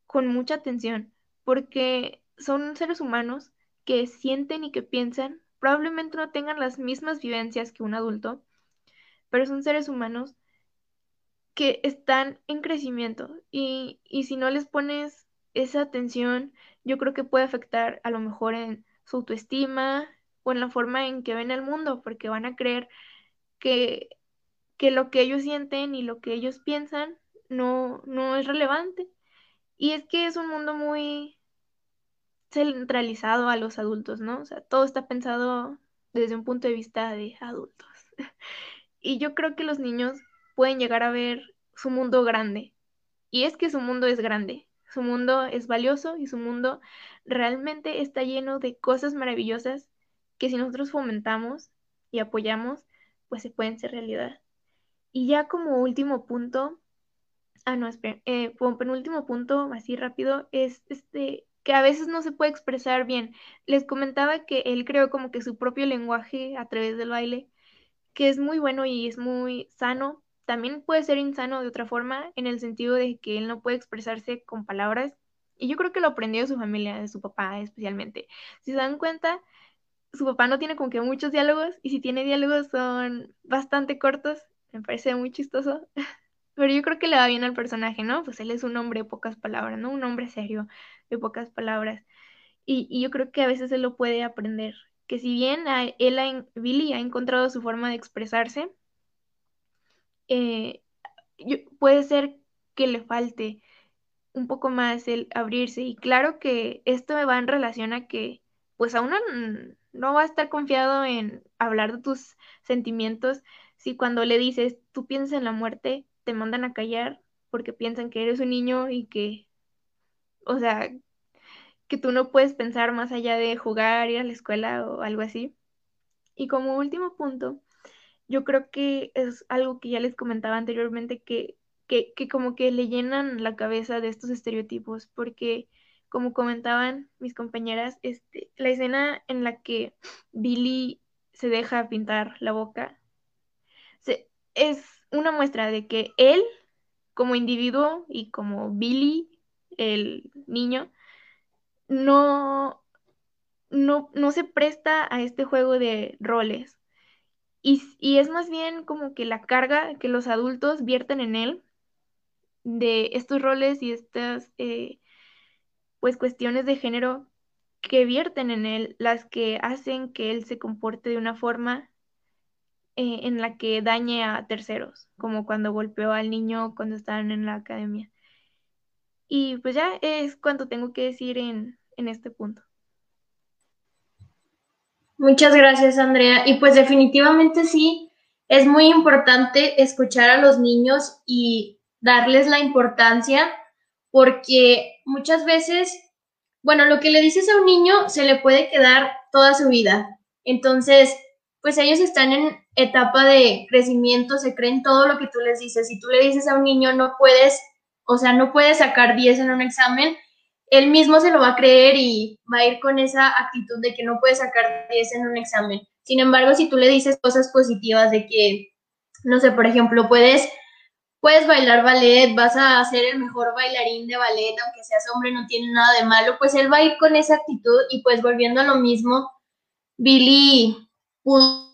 con mucha atención porque son seres humanos que sienten y que piensan, probablemente no tengan las mismas vivencias que un adulto, pero son seres humanos que están en crecimiento y, y si no les pones esa atención, yo creo que puede afectar a lo mejor en su autoestima o en la forma en que ven el mundo, porque van a creer que, que lo que ellos sienten y lo que ellos piensan no, no es relevante. Y es que es un mundo muy centralizado a los adultos, ¿no? O sea, todo está pensado desde un punto de vista de adultos. y yo creo que los niños pueden llegar a ver su mundo grande. Y es que su mundo es grande, su mundo es valioso y su mundo realmente está lleno de cosas maravillosas que si nosotros fomentamos y apoyamos, pues se pueden ser realidad. Y ya como último punto, ah, no, espera, eh, como penúltimo punto, así rápido, es este que a veces no se puede expresar bien. Les comentaba que él creó como que su propio lenguaje a través del baile, que es muy bueno y es muy sano. También puede ser insano de otra forma, en el sentido de que él no puede expresarse con palabras. Y yo creo que lo aprendió de su familia, de su papá especialmente. Si se dan cuenta, su papá no tiene como que muchos diálogos y si tiene diálogos son bastante cortos. Me parece muy chistoso. Pero yo creo que le va bien al personaje, ¿no? Pues él es un hombre de pocas palabras, ¿no? Un hombre serio de pocas palabras. Y, yo creo que a veces él lo puede aprender. Que si bien él, Billy ha encontrado su forma de expresarse, eh, puede ser que le falte un poco más el abrirse. Y claro que esto me va en relación a que, pues a uno no va a estar confiado en hablar de tus sentimientos si cuando le dices, tú piensas en la muerte, te mandan a callar porque piensan que eres un niño y que, o sea, que tú no puedes pensar más allá de jugar, ir a la escuela o algo así. Y como último punto, yo creo que es algo que ya les comentaba anteriormente, que, que, que como que le llenan la cabeza de estos estereotipos, porque como comentaban mis compañeras, este, la escena en la que Billy se deja pintar la boca es una muestra de que él, como individuo y como Billy, el niño, no, no, no se presta a este juego de roles. Y, es más bien como que la carga que los adultos vierten en él de estos roles y estas eh, pues cuestiones de género que vierten en él, las que hacen que él se comporte de una forma eh, en la que dañe a terceros, como cuando golpeó al niño cuando estaban en la academia. Y pues ya es cuanto tengo que decir en, en este punto. Muchas gracias, Andrea. Y pues definitivamente sí, es muy importante escuchar a los niños y darles la importancia porque muchas veces, bueno, lo que le dices a un niño se le puede quedar toda su vida. Entonces, pues ellos están en etapa de crecimiento, se creen todo lo que tú les dices. Si tú le dices a un niño no puedes, o sea, no puedes sacar 10 en un examen, él mismo se lo va a creer y va a ir con esa actitud de que no puede sacar 10 en un examen. Sin embargo, si tú le dices cosas positivas de que, no sé, por ejemplo, puedes, puedes bailar ballet, vas a ser el mejor bailarín de ballet, aunque seas hombre, no tiene nada de malo, pues él va a ir con esa actitud y pues volviendo a lo mismo, Billy pudo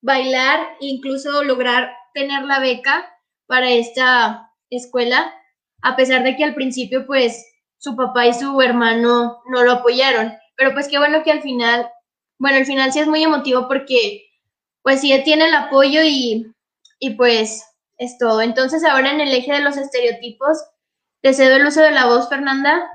bailar, incluso lograr tener la beca para esta escuela, a pesar de que al principio pues su papá y su hermano no lo apoyaron. Pero pues qué bueno que al final, bueno, al final sí es muy emotivo porque pues sí tiene el apoyo y, y pues es todo. Entonces ahora en el eje de los estereotipos, te cedo el uso de la voz, Fernanda.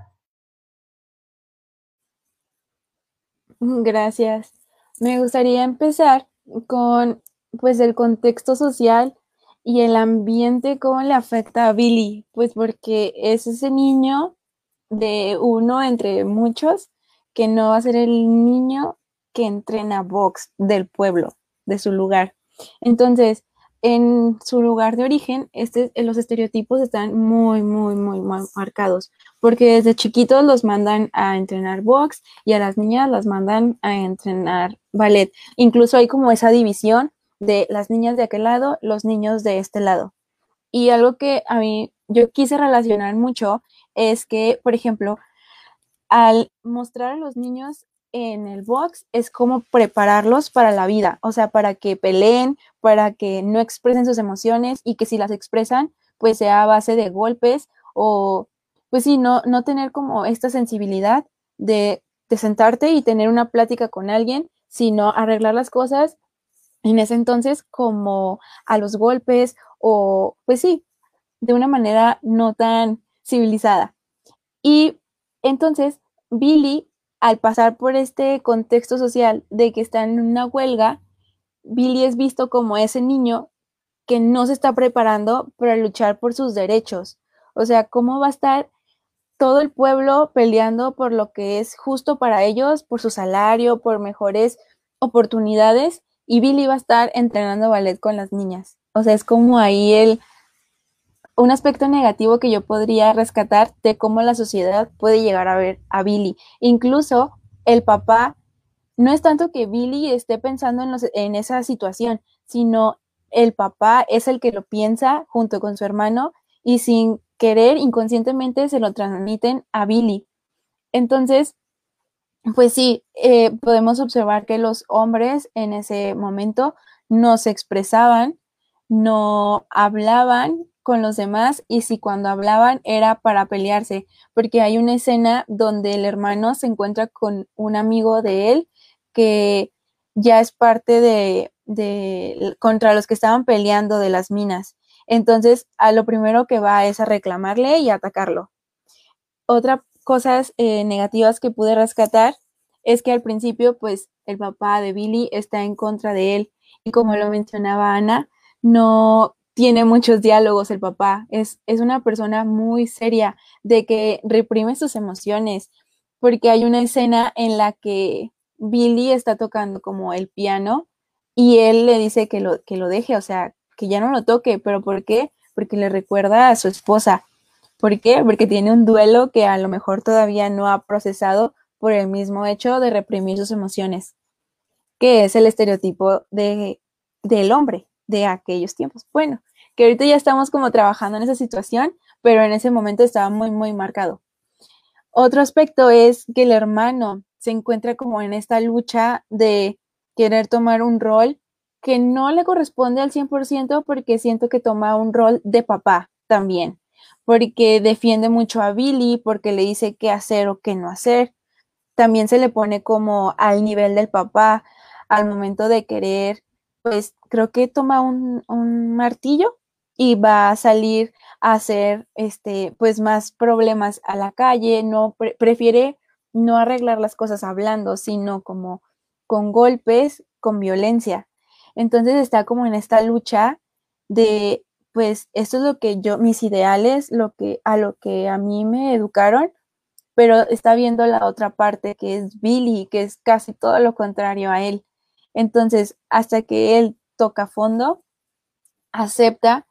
Gracias. me gustaría empezar con pues el contexto social y el ambiente, cómo le afecta a Billy, pues porque es ese niño de uno entre muchos que no va a ser el niño que entrena box del pueblo, de su lugar. Entonces, en su lugar de origen, este, los estereotipos están muy, muy, muy, muy marcados, porque desde chiquitos los mandan a entrenar box y a las niñas las mandan a entrenar ballet. Incluso hay como esa división de las niñas de aquel lado, los niños de este lado. Y algo que a mí yo quise relacionar mucho es que, por ejemplo, al mostrar a los niños en el box es como prepararlos para la vida, o sea, para que peleen, para que no expresen sus emociones y que si las expresan, pues sea a base de golpes o, pues sí, no, no tener como esta sensibilidad de, de sentarte y tener una plática con alguien, sino arreglar las cosas en ese entonces como a los golpes o, pues sí, de una manera no tan civilizada. Y entonces Billy al pasar por este contexto social de que está en una huelga, Billy es visto como ese niño que no se está preparando para luchar por sus derechos. O sea, ¿cómo va a estar todo el pueblo peleando por lo que es justo para ellos, por su salario, por mejores oportunidades? Y Billy va a estar entrenando ballet con las niñas. O sea, es como ahí el, un aspecto negativo que yo podría rescatar de cómo la sociedad puede llegar a ver a Billy. Incluso el papá, no es tanto que Billy esté pensando en, en esa situación, sino el papá es el que lo piensa junto con su hermano y sin querer, inconscientemente se lo transmiten a Billy. Entonces, pues sí, eh, podemos observar que los hombres en ese momento no se expresaban, no hablaban con los demás y si cuando hablaban era para pelearse, porque hay una escena donde el hermano se encuentra con un amigo de él que ya es parte de, de contra los que estaban peleando de las minas. Entonces, a lo primero que va es a reclamarle y atacarlo. Otra cosas eh, negativas que pude rescatar es que al principio, pues, el papá de Billy está en contra de él y como lo mencionaba Ana, no tiene muchos diálogos el papá, es, es una persona muy seria, de que reprime sus emociones, porque hay una escena en la que Billy está tocando como el piano y él le dice que lo, que lo deje, o sea, que ya no lo toque, pero ¿por qué? Porque le recuerda a su esposa. ¿Por qué? Porque tiene un duelo que a lo mejor todavía no ha procesado por el mismo hecho de reprimir sus emociones, que es el estereotipo de, del hombre, de aquellos tiempos. Bueno, que ahorita ya estamos como trabajando en esa situación, pero en ese momento estaba muy, muy marcado. Otro aspecto es que el hermano se encuentra como en esta lucha de querer tomar un rol que no le corresponde al 100% porque siento que toma un rol de papá también, porque defiende mucho a Billy, porque le dice qué hacer o qué no hacer. También se le pone como al nivel del papá al momento de querer pues creo que toma un, martillo y va a salir a hacer este pues más problemas a la calle, no prefiere no arreglar las cosas hablando, sino como con golpes, con violencia. Entonces está como en esta lucha de pues esto es lo que yo mis ideales, lo que a lo que a mí me educaron, pero está viendo la otra parte que es Billy, que es casi todo lo contrario a él. Entonces, hasta que él toca fondo, acepta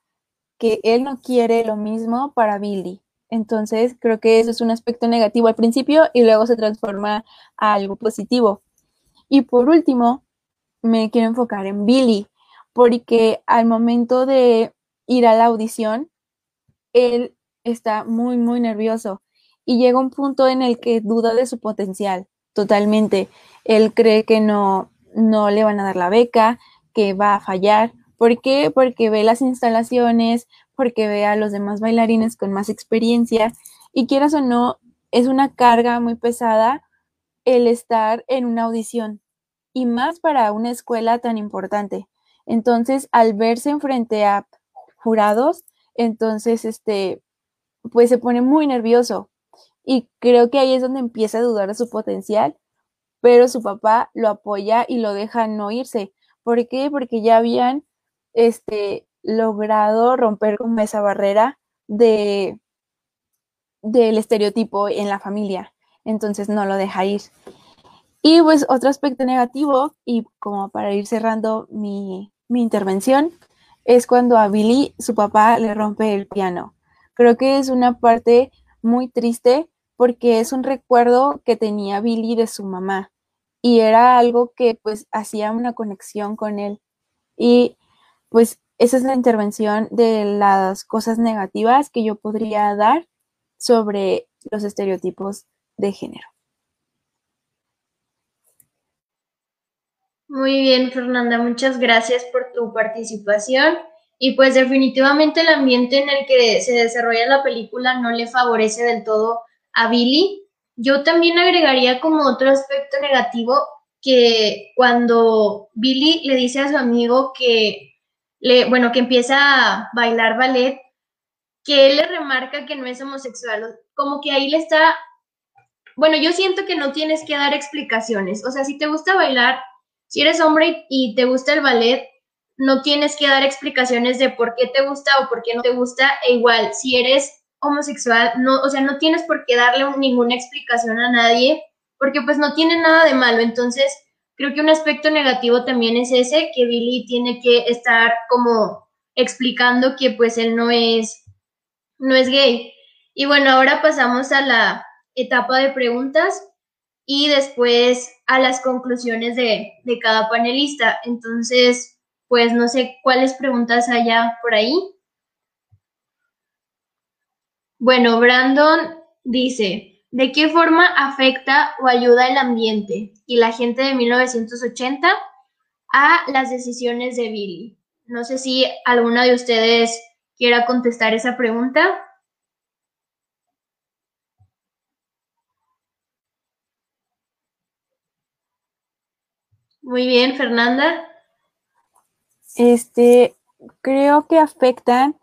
que él no quiere lo mismo para Billy. Entonces, creo que eso es un aspecto negativo al principio y luego se transforma a algo positivo. Y por último, me quiero enfocar en Billy, porque al momento de ir a la audición, él está muy, muy nervioso y llega un punto en el que duda de su potencial totalmente. Él cree que no, no le van a dar la beca, que va a fallar. ¿Por qué? Porque ve las instalaciones, porque ve a los demás bailarines con más experiencia y quieras o no, es una carga muy pesada el estar en una audición y más para una escuela tan importante. Entonces, al verse enfrente a jurados, entonces, este, pues se pone muy nervioso y creo que ahí es donde empieza a dudar de su potencial pero su papá lo apoya y lo deja no irse. ¿Por qué? Porque ya habían este, logrado romper con esa barrera de del estereotipo en la familia. Entonces no lo deja ir. Y pues otro aspecto negativo, y como para ir cerrando mi, mi intervención, es cuando a Billy su papá le rompe el piano. Creo que es una parte muy triste porque es un recuerdo que tenía Billy de su mamá y era algo que pues hacía una conexión con él. Y pues esa es la intervención de las cosas negativas que yo podría dar sobre los estereotipos de género. Muy bien, Fernanda, muchas gracias por tu participación. Y pues definitivamente el ambiente en el que se desarrolla la película no le favorece del todo a Billy. Yo también agregaría como otro aspecto negativo que cuando Billy le dice a su amigo que le, bueno, que empieza a bailar ballet, que él le remarca que no es homosexual, como que ahí le está, bueno, yo siento que no tienes que dar explicaciones, o sea, si te gusta bailar, si eres hombre y te gusta el ballet, no tienes que dar explicaciones de por qué te gusta o por qué no te gusta, e igual, si eres homosexual, no, o sea, no tienes por qué darle ninguna explicación a nadie, porque pues no tiene nada de malo, entonces creo que un aspecto negativo también es ese, que Billy tiene que estar como explicando que pues él no es no es gay. Y bueno, ahora pasamos a la etapa de preguntas y después a las conclusiones de, cada panelista. Entonces, pues no sé cuáles preguntas haya por ahí. Bueno, Brandon dice, ¿de qué forma afecta o ayuda el ambiente y la gente de 1980 a las decisiones de Billy? No sé si alguna de ustedes quiera contestar esa pregunta. Muy bien, Fernanda. Este, creo que afectan,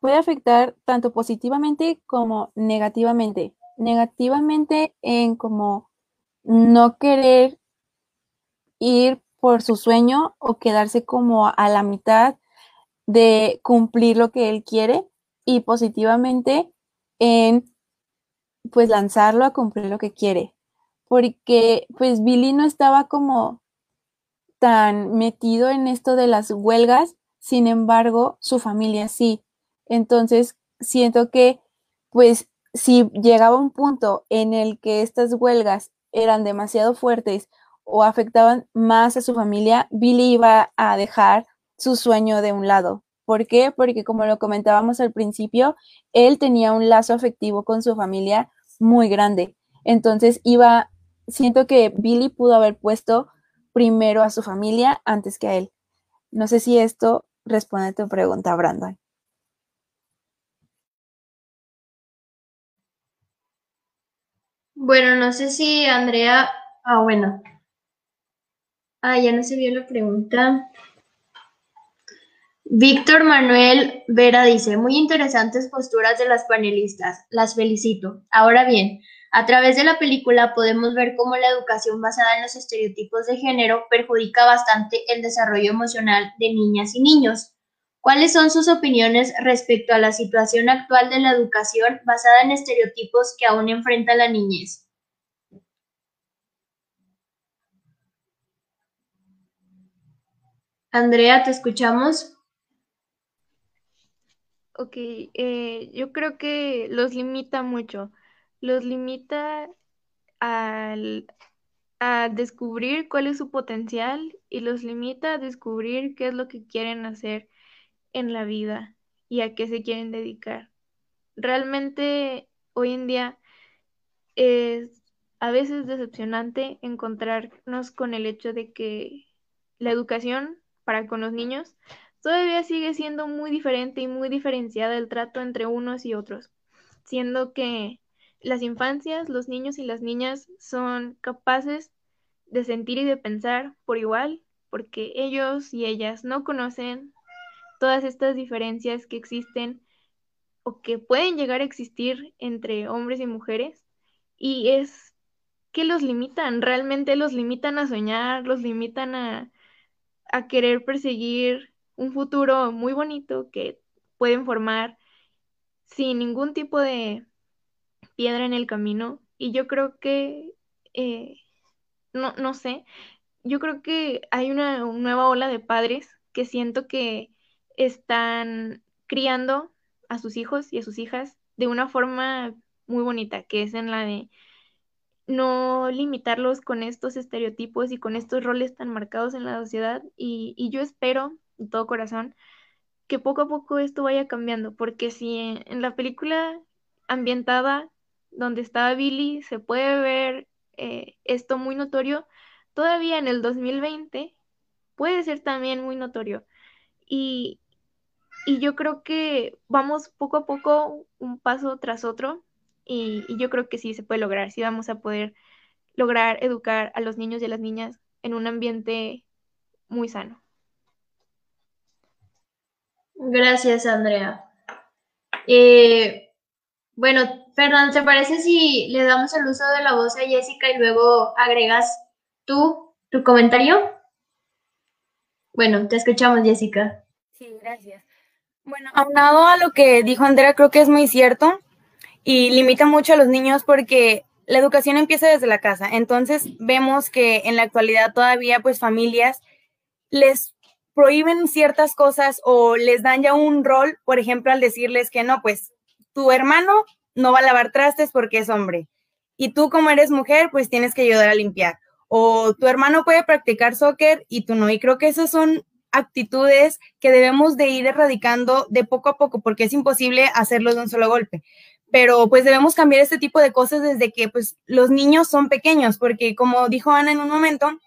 puede afectar tanto positivamente como negativamente. Negativamente en como no querer ir por su sueño o quedarse como a la mitad de cumplir lo que él quiere y positivamente en pues lanzarlo a cumplir lo que quiere. Porque pues Billy no estaba como tan metido en esto de las huelgas, sin embargo, su familia sí. Entonces, siento que pues si llegaba un punto en el que estas huelgas eran demasiado fuertes o afectaban más a su familia, Billy iba a dejar su sueño de un lado. ¿Por qué? Porque como lo comentábamos al principio, él tenía un lazo afectivo con su familia muy grande. Entonces iba, siento que Billy pudo haber puesto primero a su familia antes que a él. No sé si esto responde a tu pregunta, Brandon. Bueno, no sé si Andrea. Ah, bueno. Ah, ya no se vio la pregunta. Víctor Manuel Vera dice, muy interesantes posturas de las panelistas, las felicito. Ahora bien, a través de la película podemos ver cómo la educación basada en los estereotipos de género perjudica bastante el desarrollo emocional de niñas y niños. ¿Cuáles son sus opiniones respecto a la situación actual de la educación basada en estereotipos que aún enfrenta la niñez? Andrea, ¿te escuchamos? Ok, eh, yo creo que los limita mucho. Los limita al, a descubrir cuál es su potencial y los limita a descubrir qué es lo que quieren hacer en la vida y a qué se quieren dedicar. Realmente hoy en día es a veces decepcionante encontrarnos con el hecho de que la educación para con los niños todavía sigue siendo muy diferente y muy diferenciada el trato entre unos y otros, siendo que las infancias, los niños y las niñas son capaces de sentir y de pensar por igual, porque ellos y ellas no conocen todas estas diferencias que existen o que pueden llegar a existir entre hombres y mujeres y es que los limitan, realmente los limitan a soñar, los limitan a, a querer perseguir un futuro muy bonito que pueden formar sin ningún tipo de piedra en el camino. Y yo creo que, eh, no, no sé, yo creo que hay una nueva ola de padres que siento que están criando a sus hijos y a sus hijas de una forma muy bonita, que es en la de no limitarlos con estos estereotipos y con estos roles tan marcados en la sociedad. Y, y yo espero, de todo corazón, que poco a poco esto vaya cambiando, porque si en, la película ambientada donde estaba Billy se puede ver eh, esto muy notorio, todavía en el 2020 puede ser también muy notorio. Y, y yo creo que vamos poco a poco, un paso tras otro, y, yo creo que sí se puede lograr, sí vamos a poder lograr educar a los niños y a las niñas en un ambiente muy sano. Gracias, Andrea. Eh, bueno, Fernando, ¿te parece si le damos el uso de la voz a Jessica y luego agregas tú tu comentario? Bueno, te escuchamos, Jessica. Sí, gracias. Bueno, aunado a lo que dijo Andrea, creo que es muy cierto y limita mucho a los niños porque la educación empieza desde la casa. Entonces vemos que en la actualidad todavía pues familias les prohíben ciertas cosas o les dan ya un rol, por ejemplo, al decirles que no, pues tu hermano no va a lavar trastes porque es hombre. Y tú como eres mujer pues tienes que ayudar a limpiar. O tu hermano puede practicar soccer y tú no. Y creo que esas son actitudes que debemos de ir erradicando de poco a poco porque es imposible hacerlo de un solo golpe. Pero pues debemos cambiar este tipo de cosas desde que pues los niños son pequeños, porque como dijo Ana en un momento,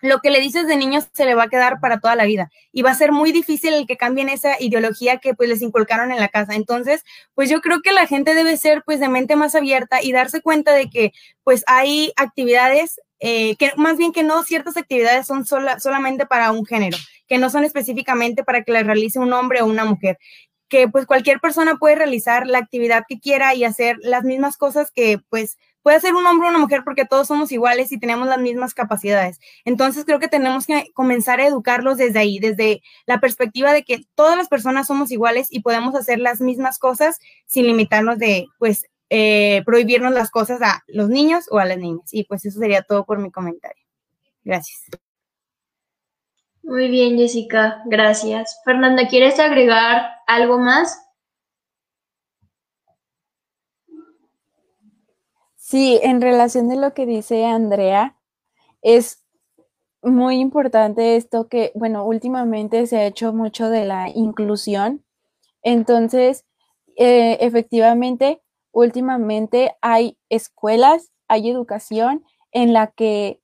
lo que le dices de niños se le va a quedar para toda la vida y va a ser muy difícil el que cambien esa ideología que pues les inculcaron en la casa. Entonces, pues yo creo que la gente debe ser pues de mente más abierta y darse cuenta de que pues hay actividades eh, que más bien que no ciertas actividades son sola, solamente para un género, que no son específicamente para que las realice un hombre o una mujer que pues cualquier persona puede realizar la actividad que quiera y hacer las mismas cosas que pues puede ser un hombre o una mujer porque todos somos iguales y tenemos las mismas capacidades. Entonces creo que tenemos que comenzar a educarlos desde ahí, desde la perspectiva de que todas las personas somos iguales y podemos hacer las mismas cosas sin limitarnos de pues eh, prohibirnos las cosas a los niños o a las niñas. Y pues eso sería todo por mi comentario. Gracias. Muy bien, Jessica, gracias. Fernanda, ¿quieres agregar algo más? Sí, en relación de lo que dice Andrea, es muy importante esto que, bueno, últimamente se ha hecho mucho de la inclusión. Entonces, eh, efectivamente, últimamente hay escuelas, hay educación en la que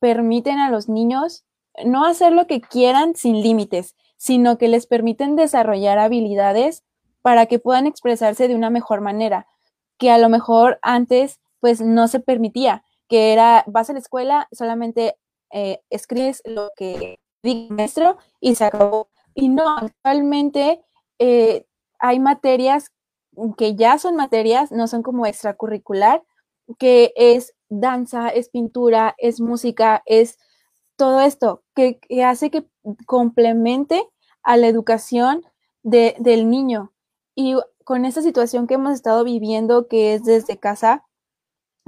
permiten a los niños no hacer lo que quieran sin límites, sino que les permiten desarrollar habilidades para que puedan expresarse de una mejor manera, que a lo mejor antes pues no se permitía, que era, vas a la escuela, solamente eh, escribes lo que diga el maestro y se acabó. Y no, actualmente eh, hay materias que ya son materias, no son como extracurricular, que es danza, es pintura, es música, es todo esto que, hace que complemente a la educación del niño. Y con esta situación que hemos estado viviendo, que es desde casa,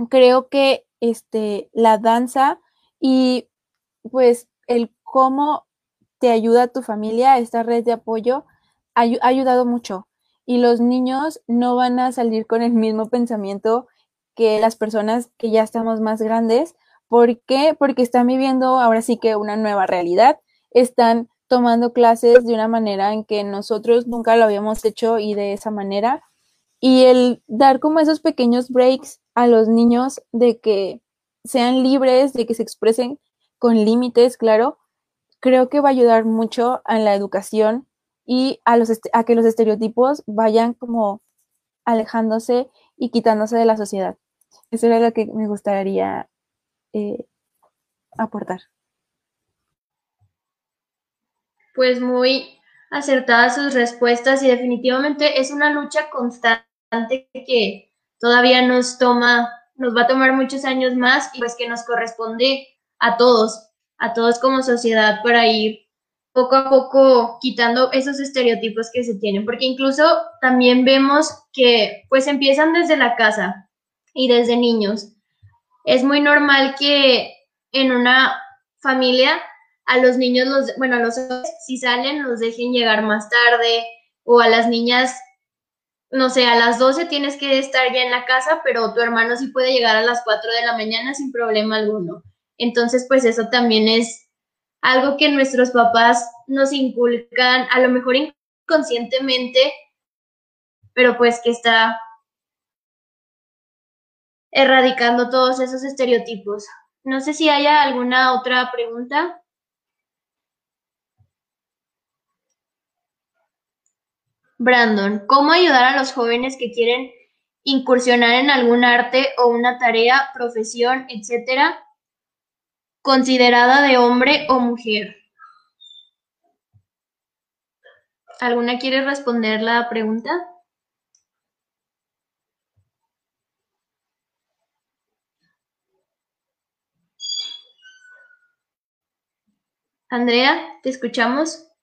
creo que este, la danza y pues el cómo te ayuda tu familia, esta red de apoyo, ha, ha ayudado mucho. Y los niños no van a salir con el mismo pensamiento que las personas que ya estamos más grandes, ¿Por qué? Porque están viviendo ahora sí que una nueva realidad, están tomando clases de una manera en que nosotros nunca lo habíamos hecho y de esa manera. Y el dar como esos pequeños breaks a los niños de que sean libres, de que se expresen con límites, claro, creo que va a ayudar mucho a la educación y a, los a que los estereotipos vayan como alejándose y quitándose de la sociedad. Eso era lo que me gustaría eh, aportar. Pues muy acertadas sus respuestas y definitivamente es una lucha constante que todavía nos toma nos va a tomar muchos años más y pues que nos corresponde a todos, a todos como sociedad para ir poco a poco quitando esos estereotipos que se tienen, porque incluso también vemos que pues empiezan desde la casa y desde niños. Es muy normal que en una familia a los niños, los, bueno, a los si salen, los dejen llegar más tarde o a las niñas, no sé, a las 12 tienes que estar ya en la casa, pero tu hermano sí puede llegar a las 4 de la mañana sin problema alguno. Entonces, pues eso también es algo que nuestros papás nos inculcan, a lo mejor inconscientemente, pero pues que está erradicando todos esos estereotipos. No sé si haya alguna otra pregunta. Brandon, ¿cómo ayudar a los jóvenes que quieren incursionar en algún arte o una tarea, profesión, etcétera, considerada de hombre o mujer. ¿Alguna quiere responder la pregunta? Andrea, te escuchamos.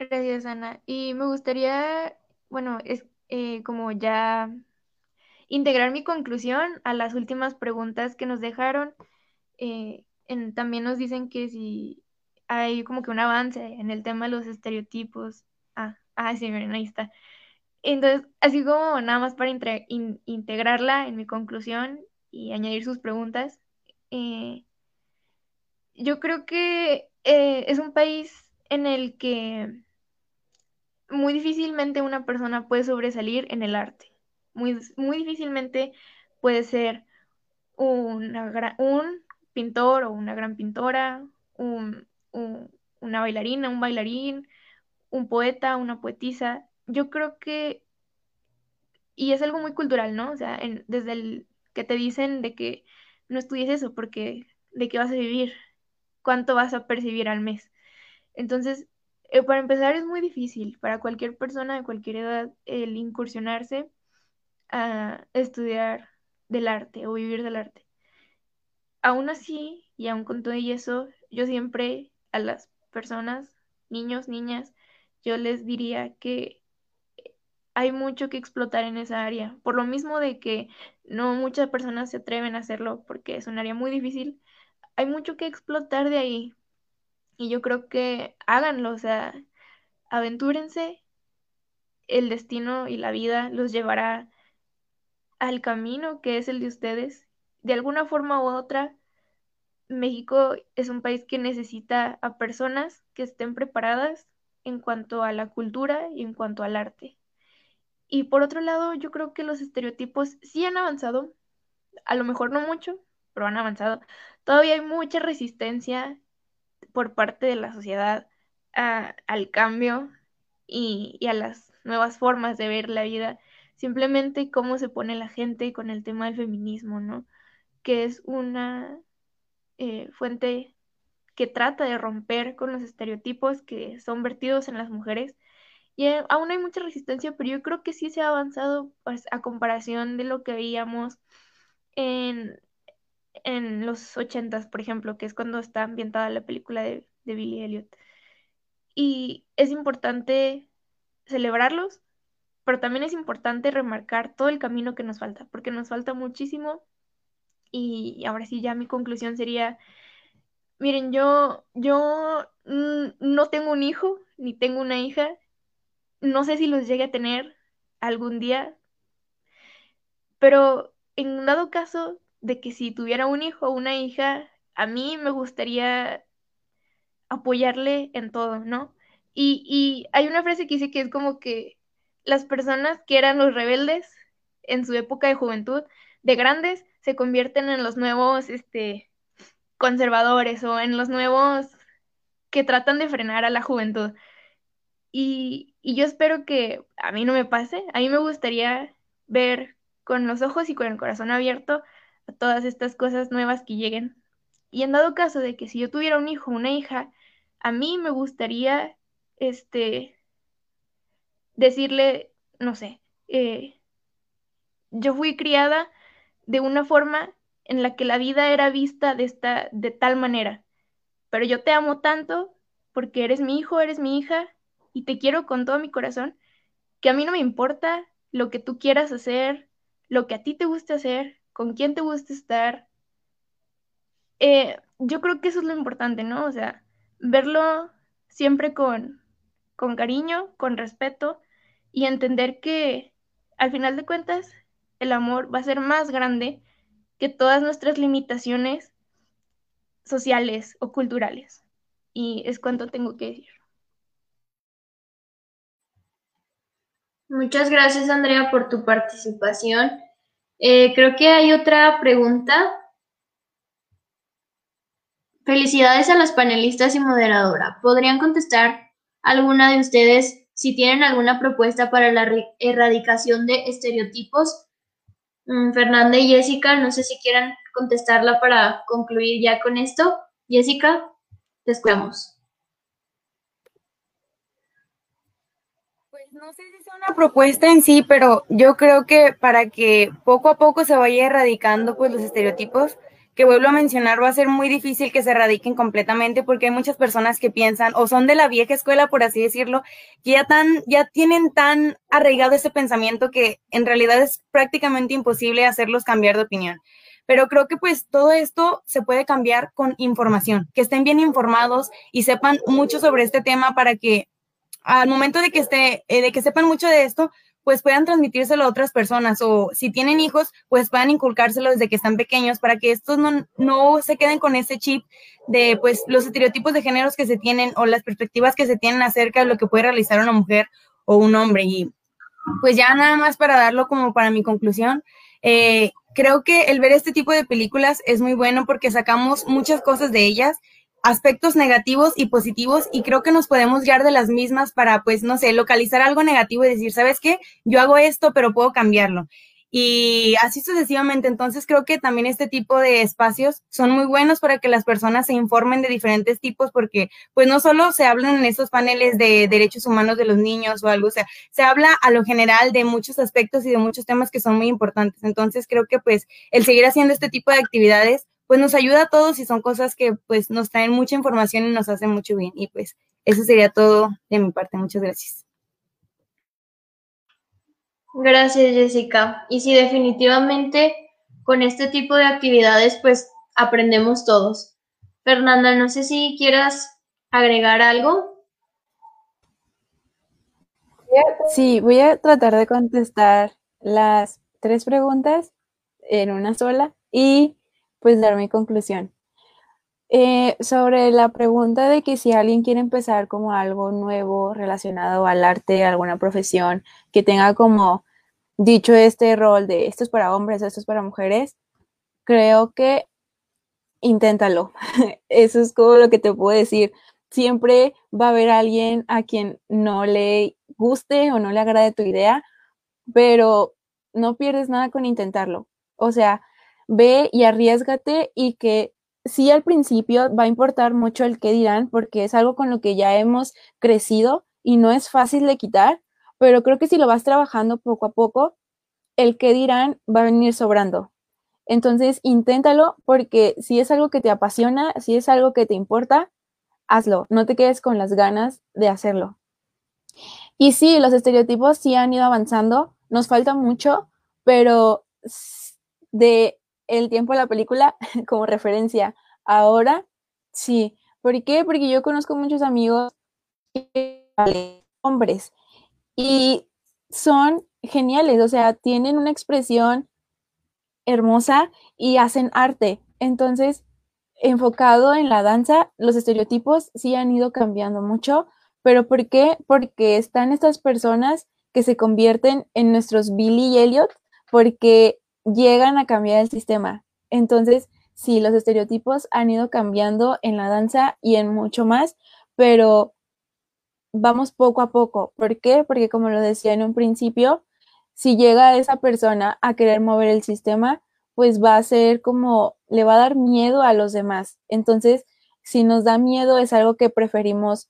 Gracias, Ana. Y me gustaría, bueno, es eh, como ya integrar mi conclusión a las últimas preguntas que nos dejaron eh, también nos dicen que si hay como que un avance en el tema de los estereotipos. Ah, ah sí, miren, ahí está. Entonces, así como nada más para integrarla en mi conclusión y añadir sus preguntas, eh, yo creo que eh, es un país en el que muy difícilmente una persona puede sobresalir en el arte. Muy, muy difícilmente puede ser una, un pintor o una gran pintora, una bailarina, un bailarín, un poeta, una poetisa. Yo creo que, y es algo muy cultural, ¿no? O sea, desde el que te dicen de que no estudies eso porque de qué vas a vivir, cuánto vas a percibir al mes. Entonces, eh, para empezar es muy difícil para cualquier persona de cualquier edad el incursionarse a estudiar del arte o vivir del arte aún así, y aún con todo y eso, yo siempre a las personas, niños, niñas, yo les diría que hay mucho que explotar en esa área. Por lo mismo de que no muchas personas se atreven a hacerlo porque es un área muy difícil, hay mucho que explotar de ahí. Y yo creo que háganlo, o sea, aventúrense. El destino y la vida los llevará al camino que es el de ustedes de alguna forma u otra, México es un país que necesita a personas que estén preparadas en cuanto a la cultura y en cuanto al arte. Y por otro lado, yo creo que los estereotipos sí han avanzado, a lo mejor no mucho, pero han avanzado. Todavía hay mucha resistencia por parte de la sociedad al cambio y, a las nuevas formas de ver la vida. Simplemente cómo se pone la gente con el tema del feminismo, ¿no? que es una eh, fuente que trata de romper con los estereotipos que son vertidos en las mujeres. Y eh, aún hay mucha resistencia, pero yo creo que sí se ha avanzado pues, a comparación de lo que veíamos en, en los ochentas, por ejemplo, que es cuando está ambientada la película de, de Billy Elliot. Y es importante celebrarlos, pero también es importante remarcar todo el camino que nos falta, porque nos falta muchísimo. Y ahora sí, ya mi conclusión sería, miren, yo, yo no tengo un hijo, ni tengo una hija, no sé si los llegue a tener algún día, pero en dado caso de que si tuviera un hijo o una hija, a mí me gustaría apoyarle en todo, ¿no? Y, y hay una frase que dice que es como que las personas que eran los rebeldes en su época de juventud, de grandes, se convierten en los nuevos este, conservadores o en los nuevos que tratan de frenar a la juventud. Y, y yo espero que a mí no me pase. A mí me gustaría ver con los ojos y con el corazón abierto todas estas cosas nuevas que lleguen. Y en dado caso de que si yo tuviera un hijo o una hija, a mí me gustaría este decirle, no sé, eh, yo fui criada de una forma en la que la vida era vista de, esta, de tal manera. Pero yo te amo tanto porque eres mi hijo, eres mi hija y te quiero con todo mi corazón, que a mí no me importa lo que tú quieras hacer, lo que a ti te guste hacer, con quién te guste estar. Eh, yo creo que eso es lo importante, ¿no? O sea, verlo siempre con, con cariño, con respeto y entender que al final de cuentas el amor va a ser más grande que todas nuestras limitaciones sociales o culturales. Y es cuanto tengo que decir. Muchas gracias, Andrea, por tu participación. Eh, creo que hay otra pregunta. Felicidades a las panelistas y moderadora. ¿Podrían contestar alguna de ustedes si tienen alguna propuesta para la erradicación de estereotipos? Mm, Fernanda y Jessica, no sé si quieran contestarla para concluir ya con esto. Jessica, te escuchamos. No sé si es una propuesta en sí, pero yo creo que para que poco a poco se vaya erradicando pues los estereotipos, que vuelvo a mencionar, va a ser muy difícil que se erradiquen completamente porque hay muchas personas que piensan o son de la vieja escuela, por así decirlo, que ya tan, ya tienen tan arraigado ese pensamiento que en realidad es prácticamente imposible hacerlos cambiar de opinión. Pero creo que pues todo esto se puede cambiar con información, que estén bien informados y sepan mucho sobre este tema para que al momento de que, esté, eh, de que sepan mucho de esto, pues puedan transmitírselo a otras personas o si tienen hijos, pues puedan inculcárselo desde que están pequeños para que estos no, no se queden con ese chip de pues los estereotipos de géneros que se tienen o las perspectivas que se tienen acerca de lo que puede realizar una mujer o un hombre. Y pues ya nada más para darlo como para mi conclusión, eh, creo que el ver este tipo de películas es muy bueno porque sacamos muchas cosas de ellas aspectos negativos y positivos y creo que nos podemos guiar de las mismas para, pues, no sé, localizar algo negativo y decir, ¿sabes qué? Yo hago esto, pero puedo cambiarlo. Y así sucesivamente. Entonces creo que también este tipo de espacios son muy buenos para que las personas se informen de diferentes tipos porque pues no solo se hablan en estos paneles de derechos humanos de los niños o algo, o sea, se habla a lo general de muchos aspectos y de muchos temas que son muy importantes. Entonces creo que pues el seguir haciendo este tipo de actividades pues nos ayuda a todos y son cosas que pues nos traen mucha información y nos hacen mucho bien. Y pues eso sería todo de mi parte. Muchas gracias. Gracias, Jessica. Y sí, definitivamente con este tipo de actividades pues aprendemos todos. Fernanda, no sé si quieras agregar algo. Sí, voy a tratar de contestar las tres preguntas en una sola y pues dar mi conclusión. Eh, sobre la pregunta de que si alguien quiere empezar como algo nuevo relacionado al arte, alguna profesión, que tenga como dicho este rol de esto es para hombres, esto es para mujeres, creo que inténtalo. Eso es como lo que te puedo decir. Siempre va a haber alguien a quien no le guste o no le agrade tu idea, pero no pierdes nada con intentarlo. O sea, ve y arriesgate y que sí al principio va a importar mucho el qué dirán porque es algo con lo que ya hemos crecido y no es fácil de quitar, pero creo que si lo vas trabajando poco a poco, el qué dirán va a venir sobrando. Entonces, inténtalo porque si es algo que te apasiona, si es algo que te importa, hazlo, no te quedes con las ganas de hacerlo. Y sí, los estereotipos sí han ido avanzando, nos falta mucho, pero de el tiempo de la película como referencia. Ahora, sí. ¿Por qué? Porque yo conozco muchos amigos hombres y son geniales, o sea, tienen una expresión hermosa y hacen arte. Entonces, enfocado en la danza, los estereotipos sí han ido cambiando mucho, pero ¿por qué? Porque están estas personas que se convierten en nuestros Billy Elliot, porque llegan a cambiar el sistema. Entonces, sí, los estereotipos han ido cambiando en la danza y en mucho más, pero vamos poco a poco. ¿Por qué? Porque como lo decía en un principio, si llega esa persona a querer mover el sistema, pues va a ser como, le va a dar miedo a los demás. Entonces, si nos da miedo es algo que preferimos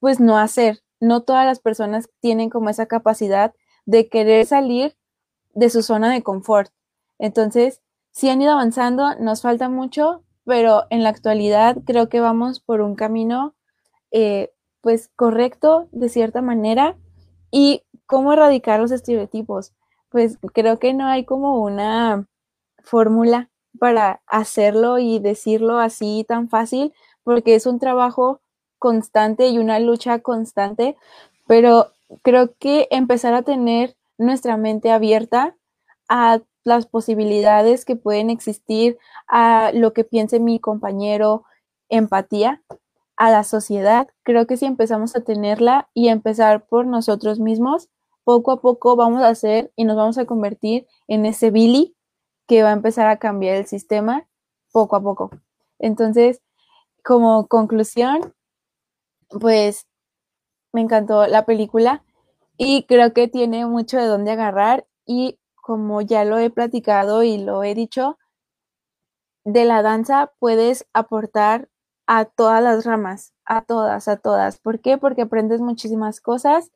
pues no hacer. No todas las personas tienen como esa capacidad de querer salir de su zona de confort. Entonces, sí han ido avanzando, nos falta mucho, pero en la actualidad creo que vamos por un camino eh, pues correcto de cierta manera y cómo erradicar los estereotipos. Pues creo que no hay como una fórmula para hacerlo y decirlo así tan fácil, porque es un trabajo constante y una lucha constante, pero creo que empezar a tener nuestra mente abierta a las posibilidades que pueden existir, a lo que piense mi compañero, empatía a la sociedad. Creo que si empezamos a tenerla y empezar por nosotros mismos, poco a poco vamos a hacer y nos vamos a convertir en ese Billy que va a empezar a cambiar el sistema poco a poco. Entonces, como conclusión, pues me encantó la película y creo que tiene mucho de dónde agarrar y como ya lo he platicado y lo he dicho, de la danza puedes aportar a todas las ramas, a todas, a todas. ¿Por qué? Porque aprendes muchísimas cosas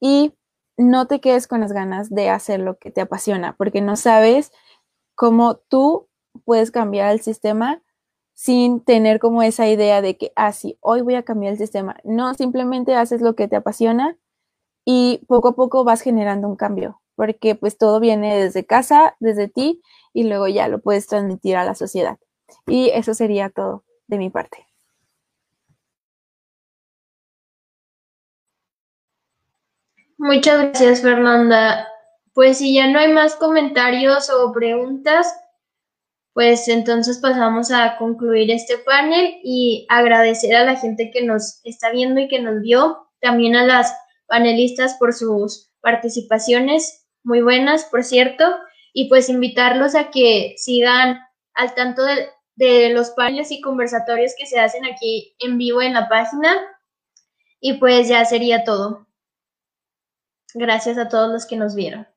y no te quedes con las ganas de hacer lo que te apasiona, porque no sabes cómo tú puedes cambiar el sistema sin tener como esa idea de que, ah, sí, hoy voy a cambiar el sistema. No, simplemente haces lo que te apasiona y poco a poco vas generando un cambio porque pues todo viene desde casa, desde ti, y luego ya lo puedes transmitir a la sociedad. Y eso sería todo de mi parte. Muchas gracias, Fernanda. Pues si ya no hay más comentarios o preguntas, pues entonces pasamos a concluir este panel y agradecer a la gente que nos está viendo y que nos vio, también a las panelistas por sus participaciones muy buenas, por cierto, y pues invitarlos a que sigan al tanto de, de los paneles y conversatorios que se hacen aquí en vivo en la página. Y pues ya sería todo. Gracias a todos los que nos vieron.